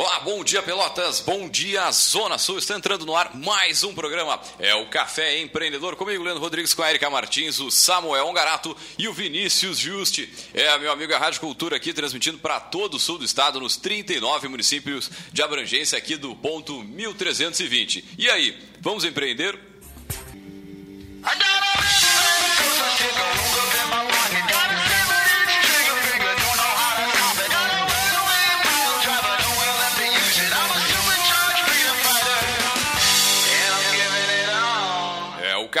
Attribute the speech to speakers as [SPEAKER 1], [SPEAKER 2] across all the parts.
[SPEAKER 1] Olá, bom dia Pelotas, bom dia Zona Sul. Está entrando no ar mais um programa. É o Café Empreendedor comigo, Leandro Rodrigues, com a Erika Martins, o Samuel Ongarato e o Vinícius Juste. É meu amigo a Rádio Cultura aqui transmitindo para todo o sul do estado, nos 39 municípios de abrangência aqui do ponto 1320. E aí, vamos empreender?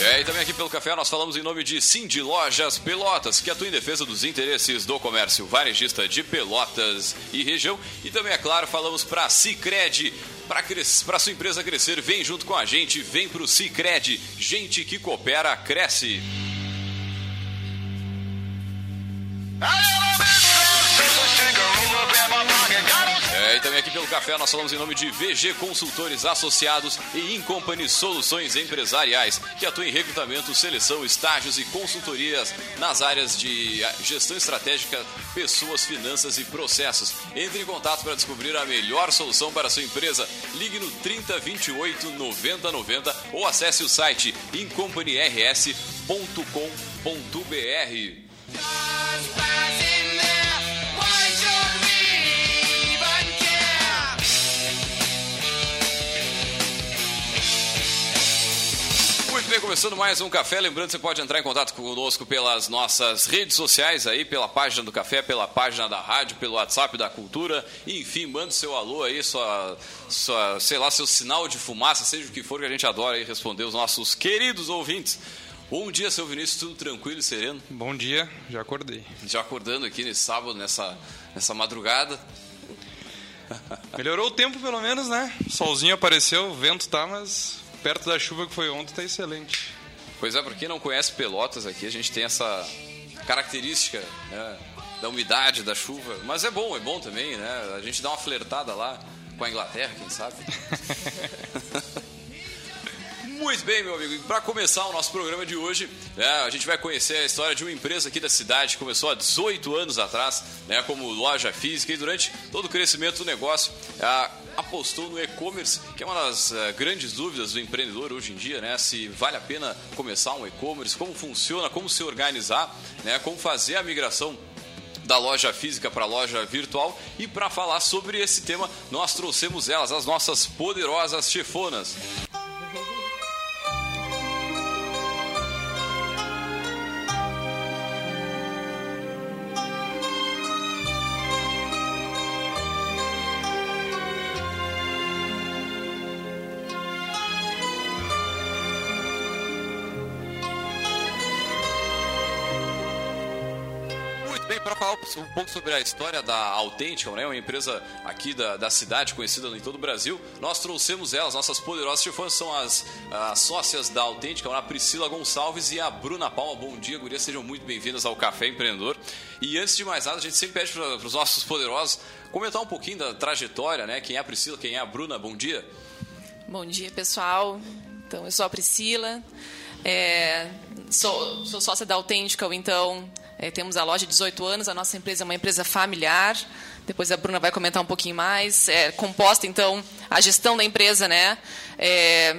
[SPEAKER 1] É, e também aqui pelo café nós falamos em nome de Cindy Lojas Pelotas, que atua em defesa dos interesses do comércio varejista de Pelotas e região. E também, é claro, falamos para Cicred. Para sua empresa crescer, vem junto com a gente, vem para o Cicred. Gente que coopera, cresce. É, e também aqui pelo café nós falamos em nome de VG Consultores Associados e Incompany Soluções Empresariais, que atuam em recrutamento, seleção, estágios e consultorias nas áreas de gestão estratégica, pessoas, finanças e processos. Entre em contato para descobrir a melhor solução para a sua empresa. Ligue no 3028 9090 ou acesse o site incompanyrs.com.br. bem, começando mais um café. Lembrando que você pode entrar em contato conosco pelas nossas redes sociais aí, pela página do café, pela página da rádio, pelo WhatsApp da cultura. Enfim, manda seu alô aí, sua, sua, sei lá, seu sinal de fumaça, seja o que for que a gente adora aí responder os nossos queridos ouvintes. Bom dia, seu Vinícius, tudo tranquilo e sereno?
[SPEAKER 2] Bom dia, já acordei.
[SPEAKER 1] Já acordando aqui nesse sábado, nessa, nessa madrugada.
[SPEAKER 2] Melhorou o tempo pelo menos, né? Solzinho apareceu, o vento tá, mas perto da chuva que foi ontem tá excelente.
[SPEAKER 1] Pois é, para quem não conhece Pelotas aqui, a gente tem essa característica né, da umidade, da chuva. Mas é bom, é bom também, né? A gente dá uma flertada lá com a Inglaterra, quem sabe? Muito bem, meu amigo. Para começar o nosso programa de hoje, né, a gente vai conhecer a história de uma empresa aqui da cidade que começou há 18 anos atrás, né, como loja física, e durante todo o crescimento do negócio, a, apostou no e-commerce, que é uma das uh, grandes dúvidas do empreendedor hoje em dia, né? Se vale a pena começar um e-commerce, como funciona, como se organizar, né? Como fazer a migração da loja física para a loja virtual. E para falar sobre esse tema, nós trouxemos elas, as nossas poderosas chefonas. Falar um pouco sobre a história da Autêntica, né? uma empresa aqui da, da cidade, conhecida em todo o Brasil, nós trouxemos elas, nossas poderosas chefonas, são as, as sócias da Autêntica, a Priscila Gonçalves e a Bruna Palma. Bom dia, gurias, sejam muito bem-vindas ao Café Empreendedor. E antes de mais nada, a gente sempre pede para os nossos poderosos comentar um pouquinho da trajetória, né? Quem é a Priscila, quem é a Bruna, bom dia.
[SPEAKER 3] Bom dia, pessoal. Então, eu sou a Priscila, é, sou, sou sócia da Autêntica, então é, temos a loja de 18 anos, a nossa empresa é uma empresa familiar. Depois a Bruna vai comentar um pouquinho mais. É composta, então, a gestão da empresa, né? É,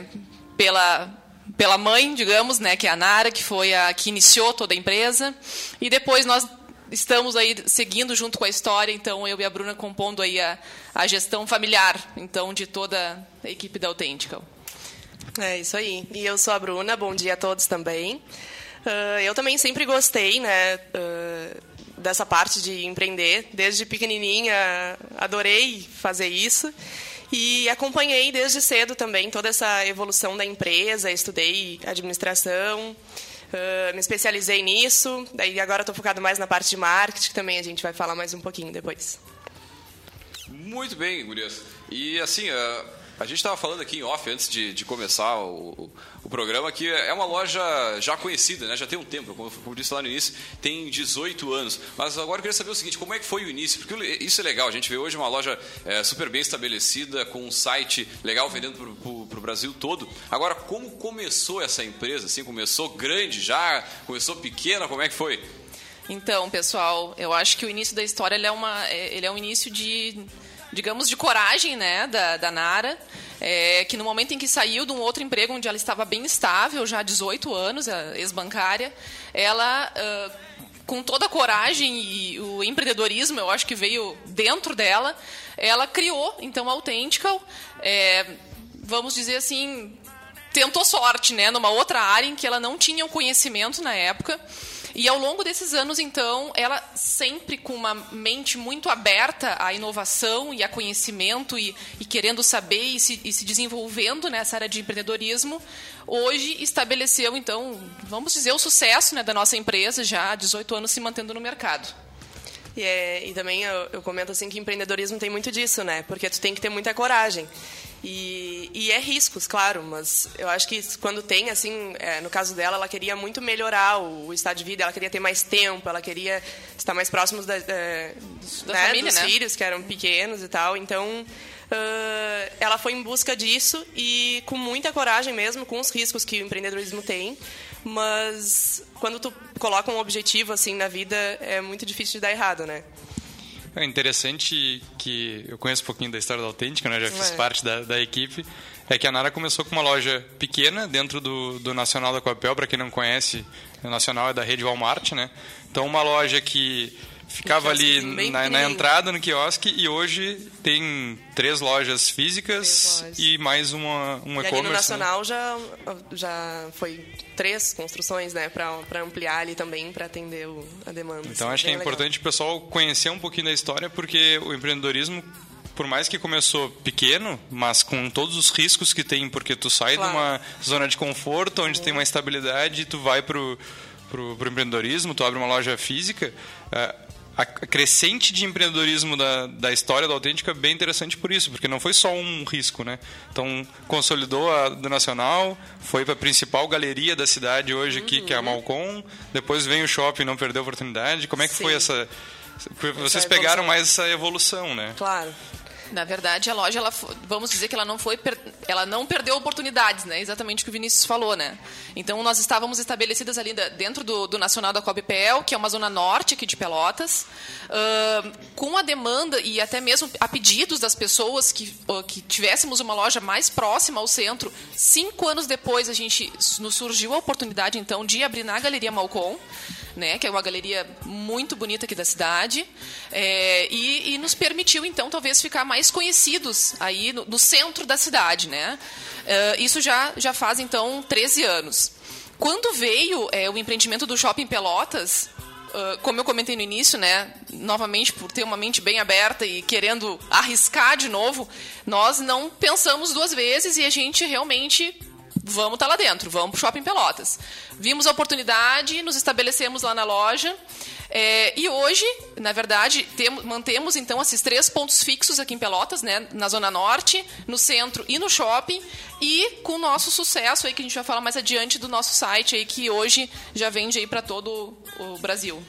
[SPEAKER 3] pela, pela mãe, digamos, né? Que é a Nara, que foi a que iniciou toda a empresa. E depois nós estamos aí seguindo junto com a história, então eu e a Bruna compondo aí a, a gestão familiar, então, de toda a equipe da Autêntica.
[SPEAKER 4] É isso aí. E eu sou a Bruna, bom dia a todos também. Uh, eu também sempre gostei, né, uh, dessa parte de empreender. Desde pequenininha, adorei fazer isso. E acompanhei desde cedo também toda essa evolução da empresa. Estudei administração, uh, me especializei nisso. Daí agora estou focado mais na parte de marketing, que também a gente vai falar mais um pouquinho depois.
[SPEAKER 1] Muito bem, Gurias. E assim, uh, A gente estava falando aqui em off antes de, de começar o, o, programa que é uma loja já conhecida, né? já tem um tempo, como, como disse lá no início, tem 18 anos. Mas agora eu queria saber o seguinte: como é que foi o início? Porque isso é legal, a gente vê hoje uma loja é, super bem estabelecida, com um site legal vendendo para o Brasil todo. Agora, como começou essa empresa? Assim, começou grande já? Começou pequena? Como é que foi?
[SPEAKER 3] Então, pessoal, eu acho que o início da história ele é, uma, é, ele é um início de digamos, de coragem né, da, da Nara, é, que no momento em que saiu de um outro emprego onde ela estava bem estável, já há 18 anos, ex-bancária, ela, uh, com toda a coragem e o empreendedorismo, eu acho que veio dentro dela, ela criou, então, a Authentical, é, vamos dizer assim, tentou sorte, né, numa outra área em que ela não tinha o conhecimento na época, e ao longo desses anos, então, ela sempre com uma mente muito aberta à inovação e a conhecimento e, e querendo saber e se, e se desenvolvendo nessa área de empreendedorismo, hoje estabeleceu, então, vamos dizer, o sucesso né, da nossa empresa, já há 18 anos se mantendo no mercado.
[SPEAKER 4] E, é, e também eu, eu, comento assim que empreendedorismo tem muito disso, né? Porque tu tem que ter muita coragem. E, e é riscos, claro, mas eu acho que quando tem, assim, é, no caso dela, ela queria muito melhorar o, o, estado de vida, ela queria ter mais tempo, ela queria estar mais próximo da, da, da né, família, dos né? filhos, que eram pequenos e tal. Então, Uh, ela foi em busca disso e com muita coragem mesmo, com os riscos que o empreendedorismo tem. Mas quando tu coloca um objetivo assim na vida, é muito difícil de dar errado, né?
[SPEAKER 2] É interessante que eu conheço um pouquinho da história da Autêntica, né? já fiz é. parte da, da equipe. É que a Nara começou com uma loja pequena dentro do, do Nacional da Coapel. Para quem não conhece, o Nacional é da rede Walmart, né? Então, uma loja que ficava ali na, na, entrada no quiosque e hoje tem três lojas físicas três lojas. e mais uma um e e-commerce. no
[SPEAKER 4] né? Nacional né? já já foi três construções, né, para ampliar ali também para atender o, a demanda.
[SPEAKER 2] Então assim, acho que é legal. importante o pessoal conhecer um pouquinho da história porque o empreendedorismo por mais que começou pequeno, mas com todos os riscos que tem, porque tu sai claro. de uma zona de conforto, onde uhum. tem uma estabilidade, e tu vai pro pro, pro empreendedorismo, tu abre uma loja física, uh, a crescente de empreendedorismo da, da história da Autêntica é bem interessante por isso, porque não foi só um risco, né? Então, consolidou a do Nacional, foi para a principal galeria da cidade hoje aqui, uhum. que é a uhum. Malcom, depois vem o shopping não perdeu a oportunidade. Como é que Sim. foi essa... Vocês pegaram mais essa evolução, né?
[SPEAKER 4] Claro.
[SPEAKER 3] Na verdade, a loja, ela, vamos dizer que ela não foi, ela não perdeu oportunidades, né? Exatamente o que o Vinícius falou, né? Então nós estávamos estabelecidas ali dentro do, do Nacional da COBPEL, que é uma zona norte aqui de Pelotas, uh, com a demanda e até mesmo a pedidos das pessoas que, uh, que tivéssemos uma loja mais próxima ao centro. Cinco anos depois, a gente nos surgiu a oportunidade então de abrir na Galeria Malcom né, que é uma galeria muito bonita aqui da cidade, é, e, e, nos permitiu, então, talvez ficar mais conhecidos aí no, no centro da cidade. Né? É, isso já, já faz, então, 13 anos. Quando veio é, o empreendimento do Shopping Pelotas, Uh, como eu comentei no início, né, novamente por ter uma mente bem aberta e querendo arriscar de novo, nós não pensamos duas vezes e a gente realmente vamos estar tá lá dentro, vamos para o Shopping Pelotas. Vimos a oportunidade, nos estabelecemos lá na loja. É, e hoje, na verdade, temos, mantemos então esses três pontos fixos aqui em Pelotas, né, na Zona Norte, no centro e no shopping, e com o nosso sucesso aí que a gente vai falar mais adiante do nosso site aí que hoje já vende aí para todo o Brasil.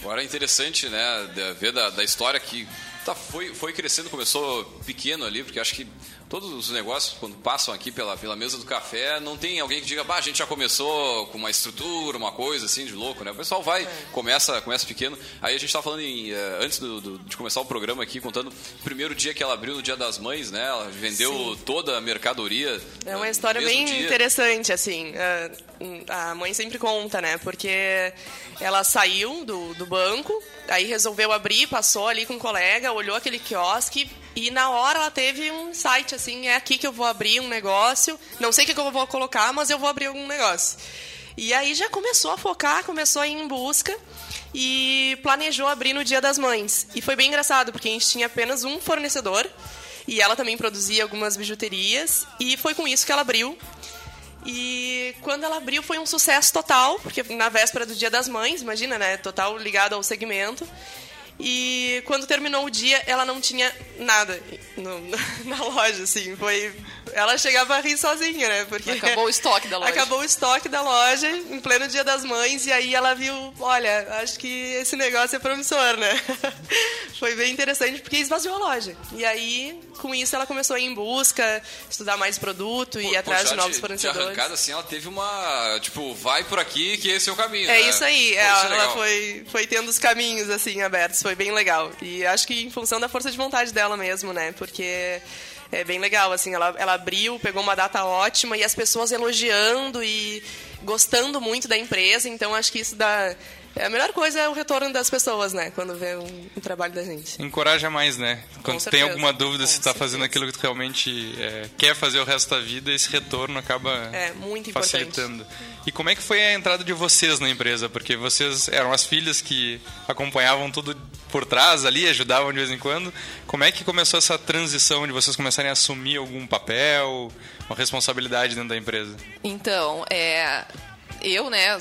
[SPEAKER 1] Agora é interessante, né, ver da, da história que tá, foi, foi crescendo, começou pequeno ali, porque acho que todos os negócios, quando passam aqui pela, pela mesa do café, não tem alguém que diga, bah, a gente já começou com uma estrutura, uma coisa assim de louco, né? O pessoal vai, é. começa, começa pequeno. Aí a gente estava falando em, uh, antes do, do, de começar o programa aqui, contando o primeiro dia que ela abriu no Dia das Mães, né? Ela vendeu Sim. toda a mercadoria.
[SPEAKER 4] É uma uh, história bem dia. interessante, assim. Uh, a mãe sempre conta, né? Porque ela saiu do, do banco, aí resolveu abrir, passou ali com um colega, olhou aquele quiosque e na hora ela teve um site assim, é aqui que eu vou abrir um negócio. Não sei o que eu vou colocar, mas eu vou abrir algum negócio. E aí já começou a focar, começou a ir em busca e planejou abrir no Dia das Mães. E foi bem engraçado, porque a gente tinha apenas um fornecedor e ela também produzia algumas bijuterias e foi com isso que ela abriu. E quando ela abriu foi um sucesso total, porque na véspera do Dia das Mães, imagina, né? Total ligado ao segmento. E quando terminou o dia, ela não tinha nada no, na loja, assim. Foi. Ela chegava a rir sozinha, né? Porque
[SPEAKER 3] acabou o estoque da loja.
[SPEAKER 4] Acabou o estoque da loja em pleno dia das mães, e aí ela viu, olha, acho que esse negócio é promissor, né? Foi bem interessante porque esvaziou a loja. E aí, com isso, ela começou a ir em busca, estudar mais produto, e ir atrás de novos
[SPEAKER 1] de,
[SPEAKER 4] fornecedores.
[SPEAKER 1] De arrancada, assim, ela teve uma. Tipo, vai por aqui que esse é o caminho.
[SPEAKER 4] É
[SPEAKER 1] né?
[SPEAKER 4] isso aí,
[SPEAKER 1] Pô,
[SPEAKER 4] ela,
[SPEAKER 1] isso é
[SPEAKER 4] ela foi, foi tendo os caminhos, assim, abertos foi bem legal. E acho que em função da força de vontade dela mesmo, né? Porque é bem legal, assim, ela, ela abriu, pegou uma data ótima e as pessoas elogiando e gostando muito da empresa, então acho que isso dá é, a melhor coisa é o retorno das pessoas, né? Quando vê um, um trabalho da gente.
[SPEAKER 2] Encoraja mais, né? Quando tem alguma dúvida Com se está fazendo aquilo que tu realmente é, quer fazer o resto da vida, esse retorno acaba
[SPEAKER 4] é, muito
[SPEAKER 2] facilitando. E como é que foi a entrada de vocês na empresa? Porque vocês eram as filhas que acompanhavam tudo por trás ali, ajudavam de vez em quando. Como é que começou essa transição de vocês começarem a assumir algum papel, uma responsabilidade dentro da empresa?
[SPEAKER 3] Então, é, eu, né,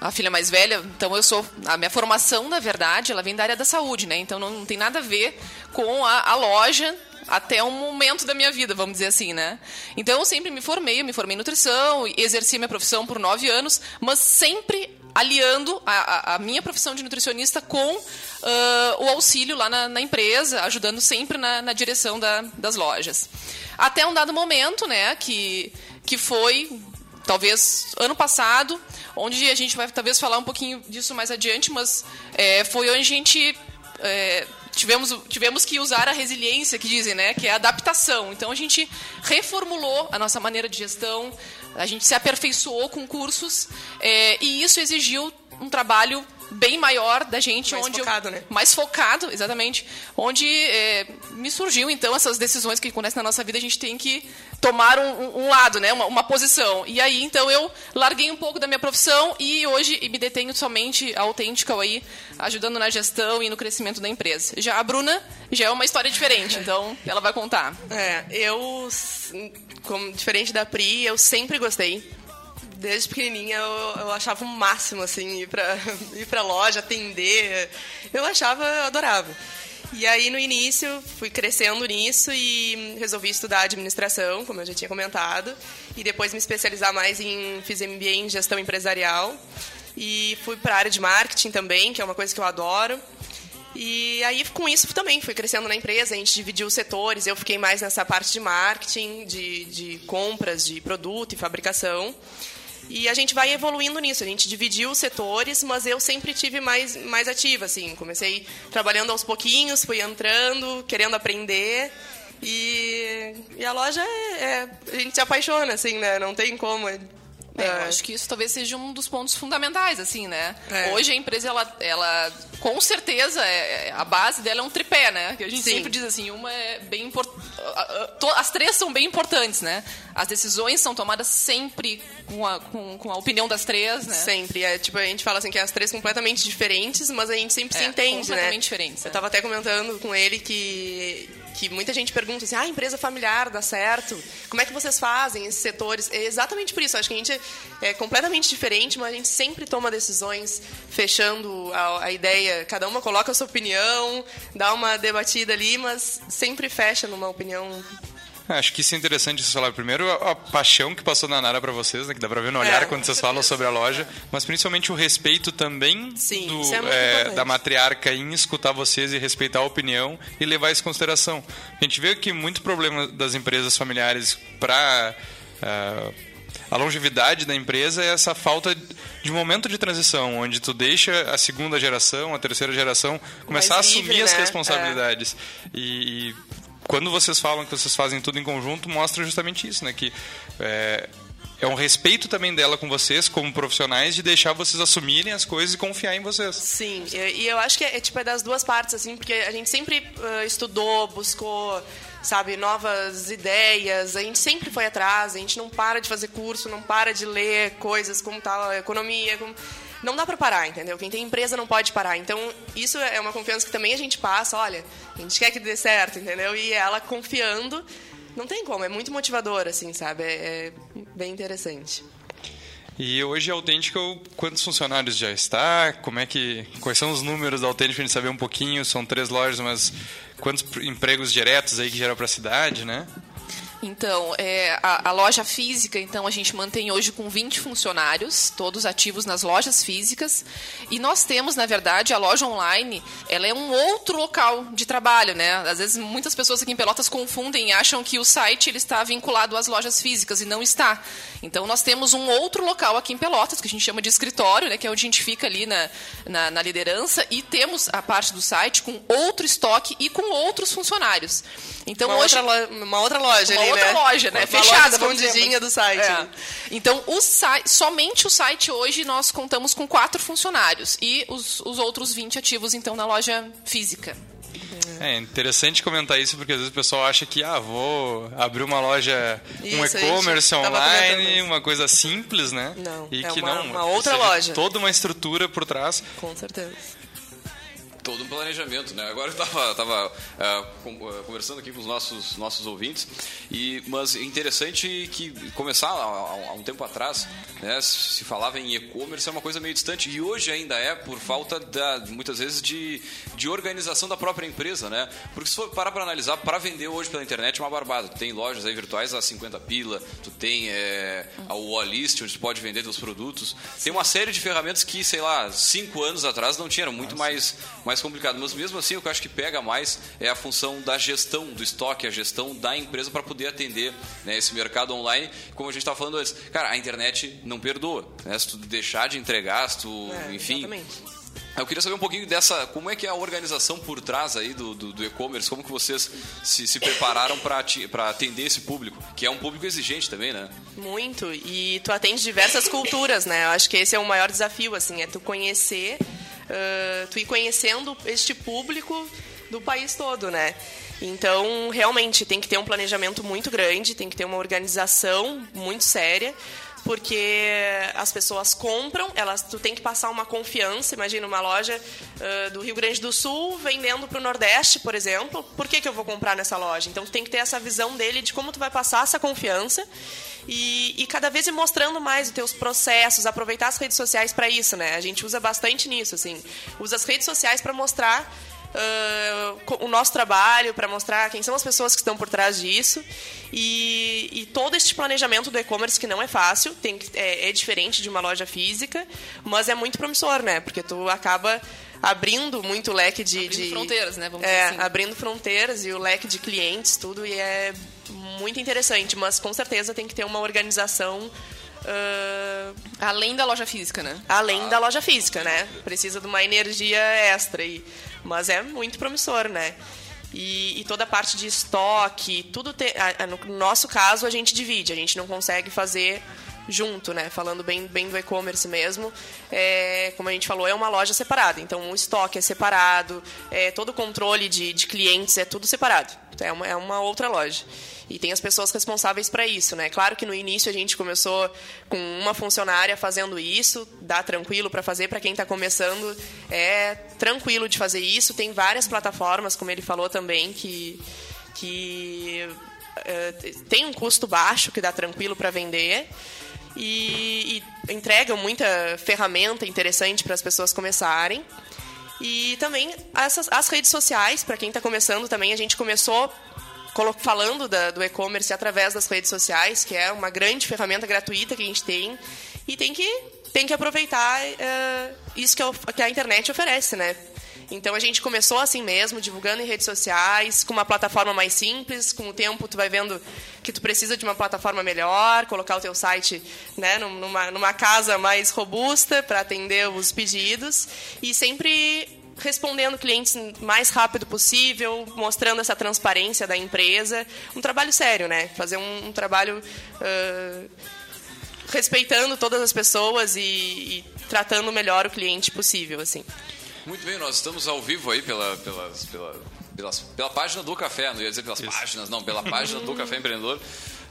[SPEAKER 3] a filha mais velha, então eu sou. A minha formação, na verdade, ela vem da área da saúde, né? Então não, não tem nada a ver com a, a loja até um momento da minha vida, vamos dizer assim, né? Então eu sempre me formei, eu me formei em nutrição, exerci minha profissão por nove anos, mas sempre aliando a, a, minha profissão de nutricionista com uh, o auxílio lá na, na empresa, ajudando sempre na, na direção da, das lojas. Até um dado momento, né, que, que foi talvez ano passado, onde a gente vai talvez falar um pouquinho disso mais adiante, mas é, foi onde a gente é, tivemos, tivemos que usar a resiliência que dizem, né, que é a adaptação. Então a gente reformulou a nossa maneira de gestão, a gente se aperfeiçoou com cursos é, e isso exigiu um trabalho bem maior da gente,
[SPEAKER 4] mais
[SPEAKER 3] onde
[SPEAKER 4] focado,
[SPEAKER 3] eu,
[SPEAKER 4] né?
[SPEAKER 3] mais focado, exatamente, onde é, me surgiu então essas decisões que acontecem na nossa vida, a gente tem que tomar um, um lado, né, uma, uma, posição. E aí então eu larguei um pouco da minha profissão e hoje me detenho somente autêntica aí, ajudando na gestão e no crescimento da empresa. Já a Bruna já é uma história diferente, então ela vai contar.
[SPEAKER 4] É, eu como diferente da Pri, eu sempre gostei desde pequenininha eu, eu achava o um máximo, assim, ir pra, ir pra loja, atender. Eu achava, eu adorava. E aí, no início, fui crescendo nisso e resolvi estudar administração, como eu já tinha comentado. E depois me especializar mais em... Fiz MBA em gestão empresarial. E fui para a área de marketing também, que é uma coisa que eu adoro. E aí, com isso, também fui crescendo na empresa, a gente dividiu os setores, eu fiquei mais nessa parte de marketing, de, de compras, de produto e fabricação. E a gente vai evoluindo nisso. A gente dividiu os setores, mas eu sempre tive mais, mais ativa, assim. Comecei trabalhando aos pouquinhos, fui entrando, querendo aprender. E, e a loja, é, é, a gente se apaixona, assim, né? Não tem como.
[SPEAKER 3] É, eu é. acho que isso talvez seja um dos pontos fundamentais, assim, né?
[SPEAKER 4] É.
[SPEAKER 3] Hoje a empresa, ela, ela com certeza, é, a base dela é um tripé, né? Que a gente Sim. sempre diz assim, uma é bem importante. As três são bem importantes, né? As decisões são tomadas sempre com a, com, com a opinião das três, né?
[SPEAKER 4] Sempre. É, tipo, a gente fala assim que é as três completamente diferentes, mas a gente sempre
[SPEAKER 3] é,
[SPEAKER 4] se entende,
[SPEAKER 3] completamente
[SPEAKER 4] né?
[SPEAKER 3] Completamente diferentes.
[SPEAKER 4] Eu tava até comentando com ele que que muita gente pergunta assim, ah, empresa familiar dá certo? Como é que vocês fazem esses setores? É exatamente por isso. Acho que a gente é completamente diferente, mas a gente sempre toma decisões fechando a, a ideia. Cada uma coloca a sua opinião, dá uma debatida ali, mas sempre fecha numa opinião
[SPEAKER 2] Acho que isso é interessante você falar. Primeiro, a, a paixão que passou na Nara para vocês, né, que dá para ver no olhar
[SPEAKER 4] é,
[SPEAKER 2] quando vocês falam sobre a loja, mas principalmente o respeito também
[SPEAKER 4] Sim,
[SPEAKER 2] do,
[SPEAKER 4] é
[SPEAKER 2] é, da matriarca em escutar vocês e respeitar a opinião e levar isso em consideração. A gente vê que muito problema das empresas familiares para uh, é, a longevidade da empresa é essa falta de momento de transição, onde tu deixa a segunda geração, a terceira geração começar
[SPEAKER 4] Mais
[SPEAKER 2] a
[SPEAKER 4] livre,
[SPEAKER 2] assumir as
[SPEAKER 4] né?
[SPEAKER 2] responsabilidades. É. E, e quando vocês falam que vocês fazem tudo em conjunto, mostra justamente isso, né? Que é, é um respeito também dela com vocês, como profissionais, de deixar vocês assumirem as coisas e confiar em vocês.
[SPEAKER 4] Sim, e eu acho que é, tipo, é das duas partes, assim, porque a gente sempre uh, estudou, buscou, sabe, novas ideias, a gente sempre foi atrás, a gente não para de fazer curso, não para de ler coisas como tal, economia, como não dá para parar, entendeu? Quem tem empresa não pode parar. Então, isso é uma confiança que também a gente passa, olha, a gente quer que dê certo, entendeu? E ela confiando, não tem como, é muito motivador, assim, sabe? É, é bem interessante.
[SPEAKER 2] E hoje a Autêntica, quantos funcionários já está? Como é que quais são os números da Autêntica? A gente saber um pouquinho. São três lojas, mas quantos empregos diretos aí que geram para a cidade, né?
[SPEAKER 3] Então, é, a, a, loja física, então, a gente mantém hoje com 20 funcionários, todos ativos nas lojas físicas. E nós temos, na verdade, a loja online, ela é um outro local de trabalho, né? Às vezes, muitas pessoas aqui em Pelotas confundem e acham que o site ele está vinculado às lojas físicas, e não está. Então, nós temos um outro local aqui em Pelotas, que a gente chama de escritório, né? Que é onde a gente fica ali na, na, na liderança, e temos a parte do site com outro estoque e com outros funcionários. Então,
[SPEAKER 4] uma
[SPEAKER 3] hoje...
[SPEAKER 4] Outra uma outra loja
[SPEAKER 3] uma
[SPEAKER 4] ali,
[SPEAKER 3] outra
[SPEAKER 4] né?
[SPEAKER 3] loja, né?
[SPEAKER 4] Uma
[SPEAKER 3] Fechada,
[SPEAKER 4] loja escondidinha do site.
[SPEAKER 3] É. Então, o site, somente o site hoje nós contamos com quatro funcionários e os, os outros 20 ativos, então, na loja física.
[SPEAKER 2] É interessante comentar isso porque às vezes o pessoal acha que ah, vou abrir uma loja,
[SPEAKER 4] Isso,
[SPEAKER 2] um e-commerce online, uma coisa simples, né?
[SPEAKER 4] Não,
[SPEAKER 2] e
[SPEAKER 4] é
[SPEAKER 2] que
[SPEAKER 4] uma-
[SPEAKER 2] não,
[SPEAKER 4] uma outra loja.
[SPEAKER 2] Toda uma estrutura por trás.
[SPEAKER 4] Com certeza.
[SPEAKER 1] Todo um planejamento, né? Agora eu estava tava, ah, conversando aqui com os nossos, nossos ouvintes, e, mas é interessante que começar há, há- há um tempo atrás, né, se falava em e-commerce, é uma coisa meio distante, e hoje ainda é por falta, da, muitas vezes, de, de organização da própria empresa, né? Porque se for parar para analisar, para vender hoje pela internet é uma barbada. Tu tem lojas aí virtuais a 50 pila, tu tem é, a Wallist, onde tu pode vender teus produtos. Tem uma série de ferramentas que, sei lá, cinco anos atrás não tinha, era muito mais, mais complicado. Mas mesmo assim, o que eu acho que pega mais é a função da gestão do estoque, a gestão da empresa para poder atender né, esse mercado online. Como a gente estava falando antes, cara, a internet não perdoa. Né? Se tu deixar de entregar, se tu,
[SPEAKER 4] É,
[SPEAKER 1] enfim,
[SPEAKER 4] Exatamente.
[SPEAKER 1] Eu queria saber um pouquinho dessa, como é que é a organização por trás aí do, do, do e-commerce, como que vocês se, se prepararam para atender esse público, que é um público exigente também, né?
[SPEAKER 4] Muito. E tu atende diversas culturas, né? Eu acho que esse é o maior desafio, assim, é tu conhecer, ah, tu ir conhecendo este público do país todo, né? Então, realmente, tem que ter um planejamento muito grande, tem que ter uma organização muito séria, porque as pessoas compram, elas, tu tem que passar uma confiança. Imagina uma loja ah, do Rio Grande do Sul vendendo para o Nordeste, por exemplo. Por que, que eu vou comprar nessa loja? Então, tu tem que ter essa visão dele de como tu vai passar essa confiança e, e cada vez ir mostrando mais os teus processos, aproveitar as redes sociais para isso, né? A gente usa bastante nisso, assim. Usa as redes sociais para mostrar co- o nosso trabalho, para mostrar quem são as pessoas que estão por trás disso. E, e todo este planejamento do e-commerce que não é fácil, tem é, é diferente de uma loja física, mas é muito promissor, né? Porque tu acaba abrindo muito o leque de...
[SPEAKER 3] Abrindo
[SPEAKER 4] de-
[SPEAKER 3] fronteiras, né? Vamos
[SPEAKER 4] é,
[SPEAKER 3] assim.
[SPEAKER 4] abrindo fronteiras e o leque de clientes, tudo, e é muito interessante, mas com certeza tem que ter uma organização ah,
[SPEAKER 3] Além da loja física, né?
[SPEAKER 4] além da loja física, né? Precisa de uma energia extra, e, mas é muito promissor, né? E, e toda a parte de estoque, tudo te, no nosso caso a gente divide, a gente não consegue fazer junto, né? Falando bem, bem do e-commerce mesmo, é, como a gente falou, é uma loja separada. Então o estoque é separado, é, todo o controle de, de clientes é tudo separado. É uma, é uma outra loja. E tem as pessoas responsáveis para isso, né? Claro que no início a gente começou com uma funcionária fazendo isso, dá tranquilo para fazer para quem está começando, é tranquilo de fazer isso. Tem várias plataformas, como ele falou também, que que eh, tem um custo baixo que dá tranquilo para vender e, e entregam muita ferramenta interessante para as pessoas começarem. E também essas, as redes sociais, para quem está começando também, a gente começou falando da- do e-commerce através das redes sociais, que é uma grande ferramenta gratuita que a gente tem. E tem que, tem que aproveitar eh, isso que, o- que a internet oferece, né? Então a gente começou assim mesmo, divulgando em redes sociais, com uma plataforma mais simples. Com o tempo tu vai vendo que tu precisa de uma plataforma melhor, colocar o teu site né, num- numa, numa casa mais robusta para atender os pedidos e sempre respondendo clientes mais rápido possível, mostrando essa transparência da empresa. Um trabalho sério, né? Fazer um, um trabalho ah, respeitando todas as pessoas e, e tratando melhor o cliente possível, assim.
[SPEAKER 1] Muito bem, nós estamos ao vivo aí pela, pelas, pela, pelas, pela página do Café, não ia dizer pelas páginas, não, pela página do Café Empreendedor.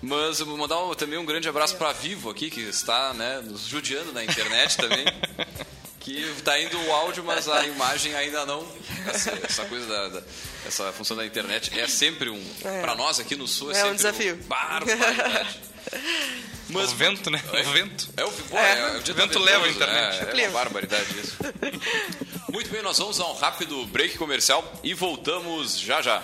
[SPEAKER 1] Mas eu vou mandar um- também um grande abraço para Vivo aqui, que está né, nos judiando na internet também. Que está indo o áudio, mas a imagem ainda não. Essa, essa coisa da, da- essa função da internet é sempre um.
[SPEAKER 4] É.
[SPEAKER 1] Para nós aqui no Sul é,
[SPEAKER 4] É um
[SPEAKER 1] sempre
[SPEAKER 4] desafio.
[SPEAKER 1] barbaridade.
[SPEAKER 2] Mas, o vento, né?
[SPEAKER 1] É,
[SPEAKER 2] o vento.
[SPEAKER 1] É o, pô, é, é, o,
[SPEAKER 2] o vento leva a internet.
[SPEAKER 1] É, é uma barbaridade isso. Muito bem, nós vamos a um rápido break comercial e voltamos já já.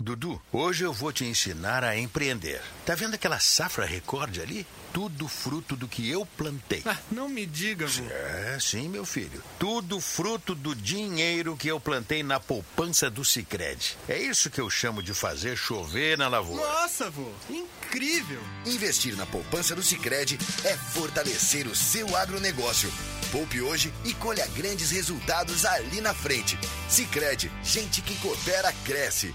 [SPEAKER 5] Dudu, hoje eu vou te ensinar a empreender. Tá vendo aquela safra recorde ali? Tudo fruto do que eu plantei.
[SPEAKER 6] Ah, não me diga, vô.
[SPEAKER 5] É, sim, meu filho. Tudo fruto do dinheiro que eu plantei na poupança do Sicredi. É isso que eu chamo de fazer chover na lavoura.
[SPEAKER 6] Nossa, vô, incrível.
[SPEAKER 7] Investir na poupança do Sicredi é fortalecer o seu agronegócio. Poupe hoje e colha grandes resultados ali na frente. Sicredi, gente que coopera cresce.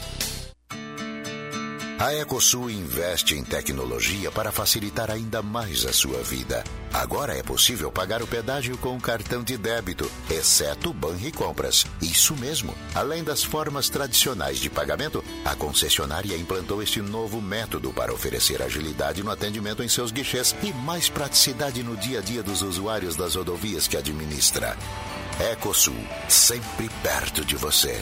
[SPEAKER 5] A Ecosul investe em tecnologia para facilitar ainda mais a sua vida. Agora é possível pagar o pedágio com cartão de débito, exceto Banricompras. Isso mesmo. Além das formas tradicionais de pagamento, a concessionária implantou este novo método para oferecer agilidade no atendimento em seus guichês e mais praticidade no dia a dia dos usuários das rodovias que administra. Ecosul, sempre perto de você.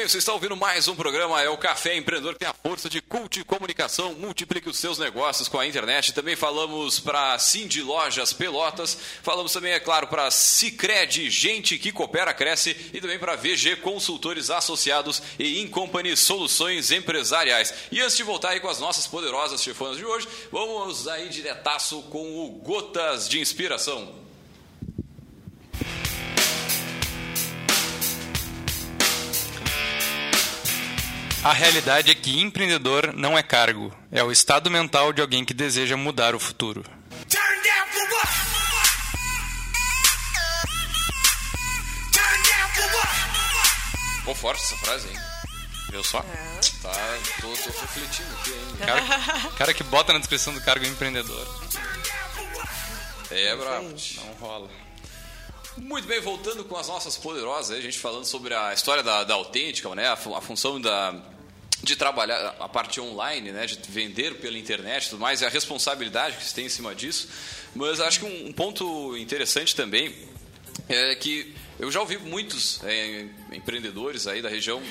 [SPEAKER 1] Bem, você está ouvindo mais um programa, é o Café Empreendedor, que tem a força de cult comunicação, multiplique os seus negócios com a internet. Também falamos para Cindy Lojas Pelotas, falamos também, é claro, para Cicred, gente que coopera, cresce, e também para VG Consultores Associados e Incompany Soluções Empresariais. E antes de voltar aí com as nossas poderosas chefonas de hoje, vamos aí diretaço com o Gotas de Inspiração.
[SPEAKER 2] A realidade é que empreendedor não é cargo, é o estado mental de alguém que deseja mudar o futuro.
[SPEAKER 1] Pô, forte essa frase, hein?
[SPEAKER 2] Viu só?
[SPEAKER 1] Tá, tô, tô refletindo aqui ainda.
[SPEAKER 2] Cara, cara que bota na descrição do cargo empreendedor.
[SPEAKER 1] É, brabo.
[SPEAKER 2] Não rola.
[SPEAKER 1] Muito bem, voltando com as nossas poderosas, a gente falando sobre a história da, da autêntica, né? A, a função da, de trabalhar a parte online, né? De vender pela internet e tudo mais, e a responsabilidade que se tem em cima disso. Mas acho que um, um ponto interessante também é que eu já ouvi muitos é, empreendedores aí da região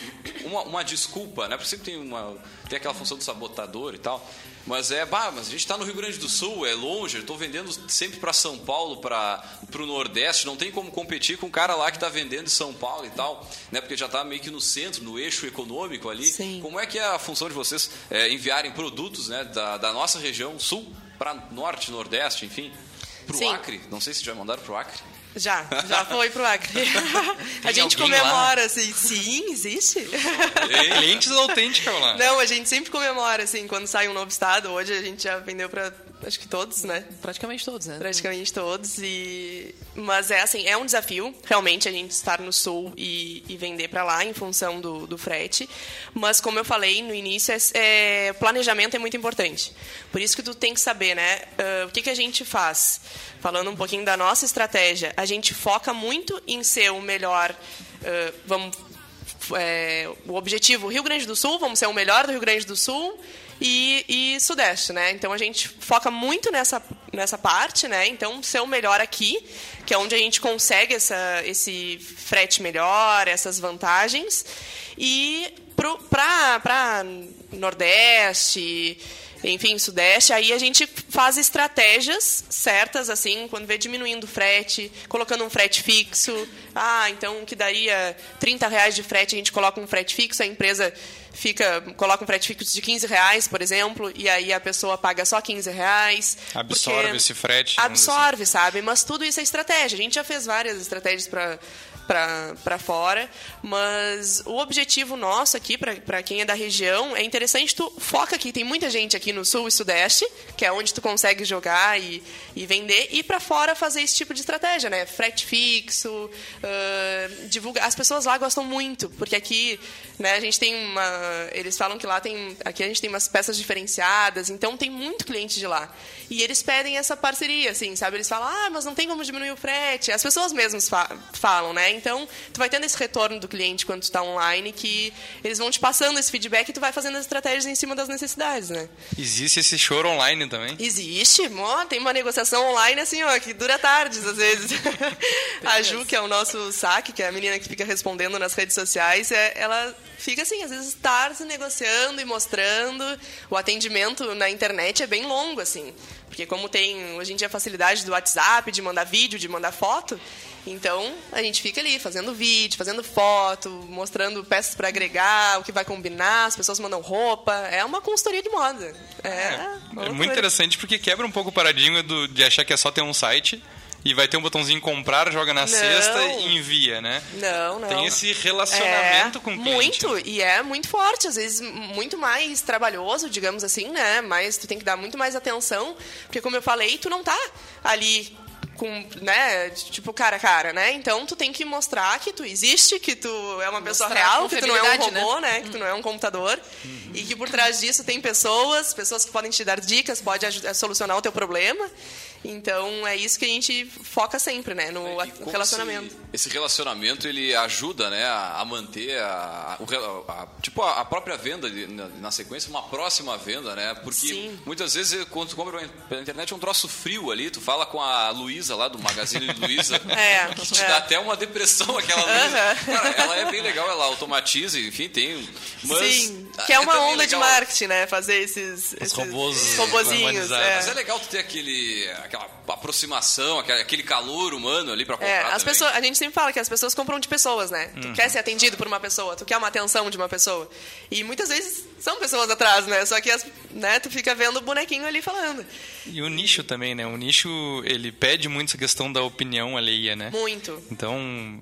[SPEAKER 1] uma, uma desculpa, né? Porque sempre tem uma tem aquela função do sabotador e tal. Mas é, bah, mas a gente está no Rio Grande do Sul, é longe, eu estou vendendo sempre para São Paulo, para o Nordeste, não tem como competir com o cara lá que está vendendo em São Paulo e tal, né? Porque já está meio que no centro, no eixo econômico ali.
[SPEAKER 4] Sim.
[SPEAKER 1] Como é que é a função de vocês é, enviarem produtos né, da, da nossa região, sul, para Norte, Nordeste, enfim, para o. Acre? Não sei se já mandaram para o Acre.
[SPEAKER 4] Já, já foi pro Acre. a gente
[SPEAKER 2] alguém lá?
[SPEAKER 4] comemora, assim, sim, existe.
[SPEAKER 2] Clientes autênticos lá.
[SPEAKER 4] Não, a gente sempre comemora, assim, quando sai um novo estado. Hoje a gente já vendeu pra, acho que todos, né?
[SPEAKER 3] Praticamente todos, né?
[SPEAKER 4] Praticamente todos. E... Mas é assim, é um desafio, realmente, a gente estar no sul e, e vender para lá em função do, do frete. Mas como eu falei no início, é, é, planejamento é muito importante. Por isso que tu tem que saber, né? ah, o que, que a gente faz? Falando um pouquinho da nossa estratégia, a gente foca muito em ser o melhor. ah, vamos é, o objetivo Rio Grande do Sul, vamos ser o melhor do Rio Grande do Sul e, e Sudeste, né? Então a gente foca muito nessa, nessa parte, né? Então ser o melhor aqui, que é onde a gente consegue essa, esse frete melhor, essas vantagens. E para Nordeste, enfim, Sudeste, aí a gente faz estratégias certas, assim, quando vê diminuindo o frete, colocando um frete fixo. Ah, então que daria 30 reais de frete, a gente coloca um frete fixo, a empresa fica coloca um frete fixo de 15 reais, por exemplo, e aí a pessoa paga só 15 reais.
[SPEAKER 2] Absorve esse frete, dizer
[SPEAKER 4] Absorve, sabe? Mas tudo isso é estratégia. A gente já fez várias estratégias para para fora, mas o objetivo nosso aqui, para quem é da região, é interessante tu foca aqui, tem muita gente aqui no sul e sudeste, que é onde tu consegue jogar e, e vender, e para fora fazer esse tipo de estratégia, né? Frete fixo, ah, divulgar. As pessoas lá gostam muito, porque aqui, né, a gente tem uma. Eles falam que lá tem. Aqui a gente tem umas peças diferenciadas, então tem muito cliente de lá. E eles pedem essa parceria, assim, sabe? Eles falam, ah, mas não tem como diminuir o frete. As pessoas mesmas fa falam, né? Então, tu vai tendo esse retorno do cliente quando tu está online, que eles vão te passando esse feedback e tu vai fazendo as estratégias em cima das necessidades, né?
[SPEAKER 2] Existe esse choro online também?
[SPEAKER 4] Existe, ó, tem uma negociação online assim, ó, que dura tardes às vezes. a Ju, que é o nosso saque, que é a menina que fica respondendo nas redes sociais, é, ela fica assim, às vezes tarde negociando e mostrando. O atendimento na internet é bem longo, assim. Porque como tem hoje em dia a facilidade do WhatsApp, de mandar vídeo, de mandar foto, então a gente fica ali fazendo vídeo, fazendo foto, mostrando peças para agregar, o que vai combinar, as pessoas mandam roupa. É uma consultoria de moda. É,
[SPEAKER 2] É
[SPEAKER 4] uma
[SPEAKER 2] muito interessante porque quebra um pouco o paradigma do, de achar que é só ter um site e vai ter um botãozinho comprar, joga na
[SPEAKER 4] Não.
[SPEAKER 2] cesta e envia, né?
[SPEAKER 4] Não, não.
[SPEAKER 2] Tem esse relacionamento
[SPEAKER 4] é,
[SPEAKER 2] com o cliente.
[SPEAKER 4] Muito, e é muito forte, às vezes muito mais trabalhoso, digamos assim, né? Mas tu tem que dar muito mais atenção, porque como eu falei, tu não tá ali com, né, tipo cara a cara, né? Então tu tem que mostrar que tu existe, que tu é uma pessoa
[SPEAKER 3] Mostrar
[SPEAKER 4] real, que tu não é um robô, né? Que tu não é um computador e que por trás disso tem pessoas, pessoas que podem te dar dicas, pode ajudar a solucionar o teu problema. Então é isso que a gente foca sempre, né, no
[SPEAKER 1] E como
[SPEAKER 4] relacionamento.
[SPEAKER 1] Esse, esse relacionamento ele ajuda, né, a, a manter a, rela- a- tipo a, a própria venda de- na, na sequência, uma próxima venda, né? Porque
[SPEAKER 4] Sim.
[SPEAKER 1] muitas vezes quando tu compra pela internet é um troço frio ali, tu fala com a Luísa lá do Magazine Luiza,
[SPEAKER 4] É,
[SPEAKER 1] que te
[SPEAKER 4] é.
[SPEAKER 1] dá até uma depressão aquela Luísa. Cara, ela é bem legal, ela automatiza, enfim, tem, mas
[SPEAKER 4] Sim, que é uma
[SPEAKER 1] também
[SPEAKER 4] onda de
[SPEAKER 1] legal-
[SPEAKER 4] marketing, né? Fazer esses, esses
[SPEAKER 2] robôs
[SPEAKER 4] robozinhos. É.
[SPEAKER 1] Mas é legal tu ter aquele, aquela aproximação, aquele, calor humano ali pra comprar
[SPEAKER 4] É, as
[SPEAKER 1] também.
[SPEAKER 4] pessoas, a gente sempre fala que as pessoas compram de pessoas, né? Tu quer ser atendido por uma pessoa, tu quer uma atenção de uma pessoa. E muitas vezes são pessoas atrás, né? Só que as, né, tu fica vendo o bonequinho ali falando.
[SPEAKER 2] E o nicho também, né? O nicho, ele pede muito essa questão da opinião alheia, né?
[SPEAKER 4] Muito.
[SPEAKER 2] Então,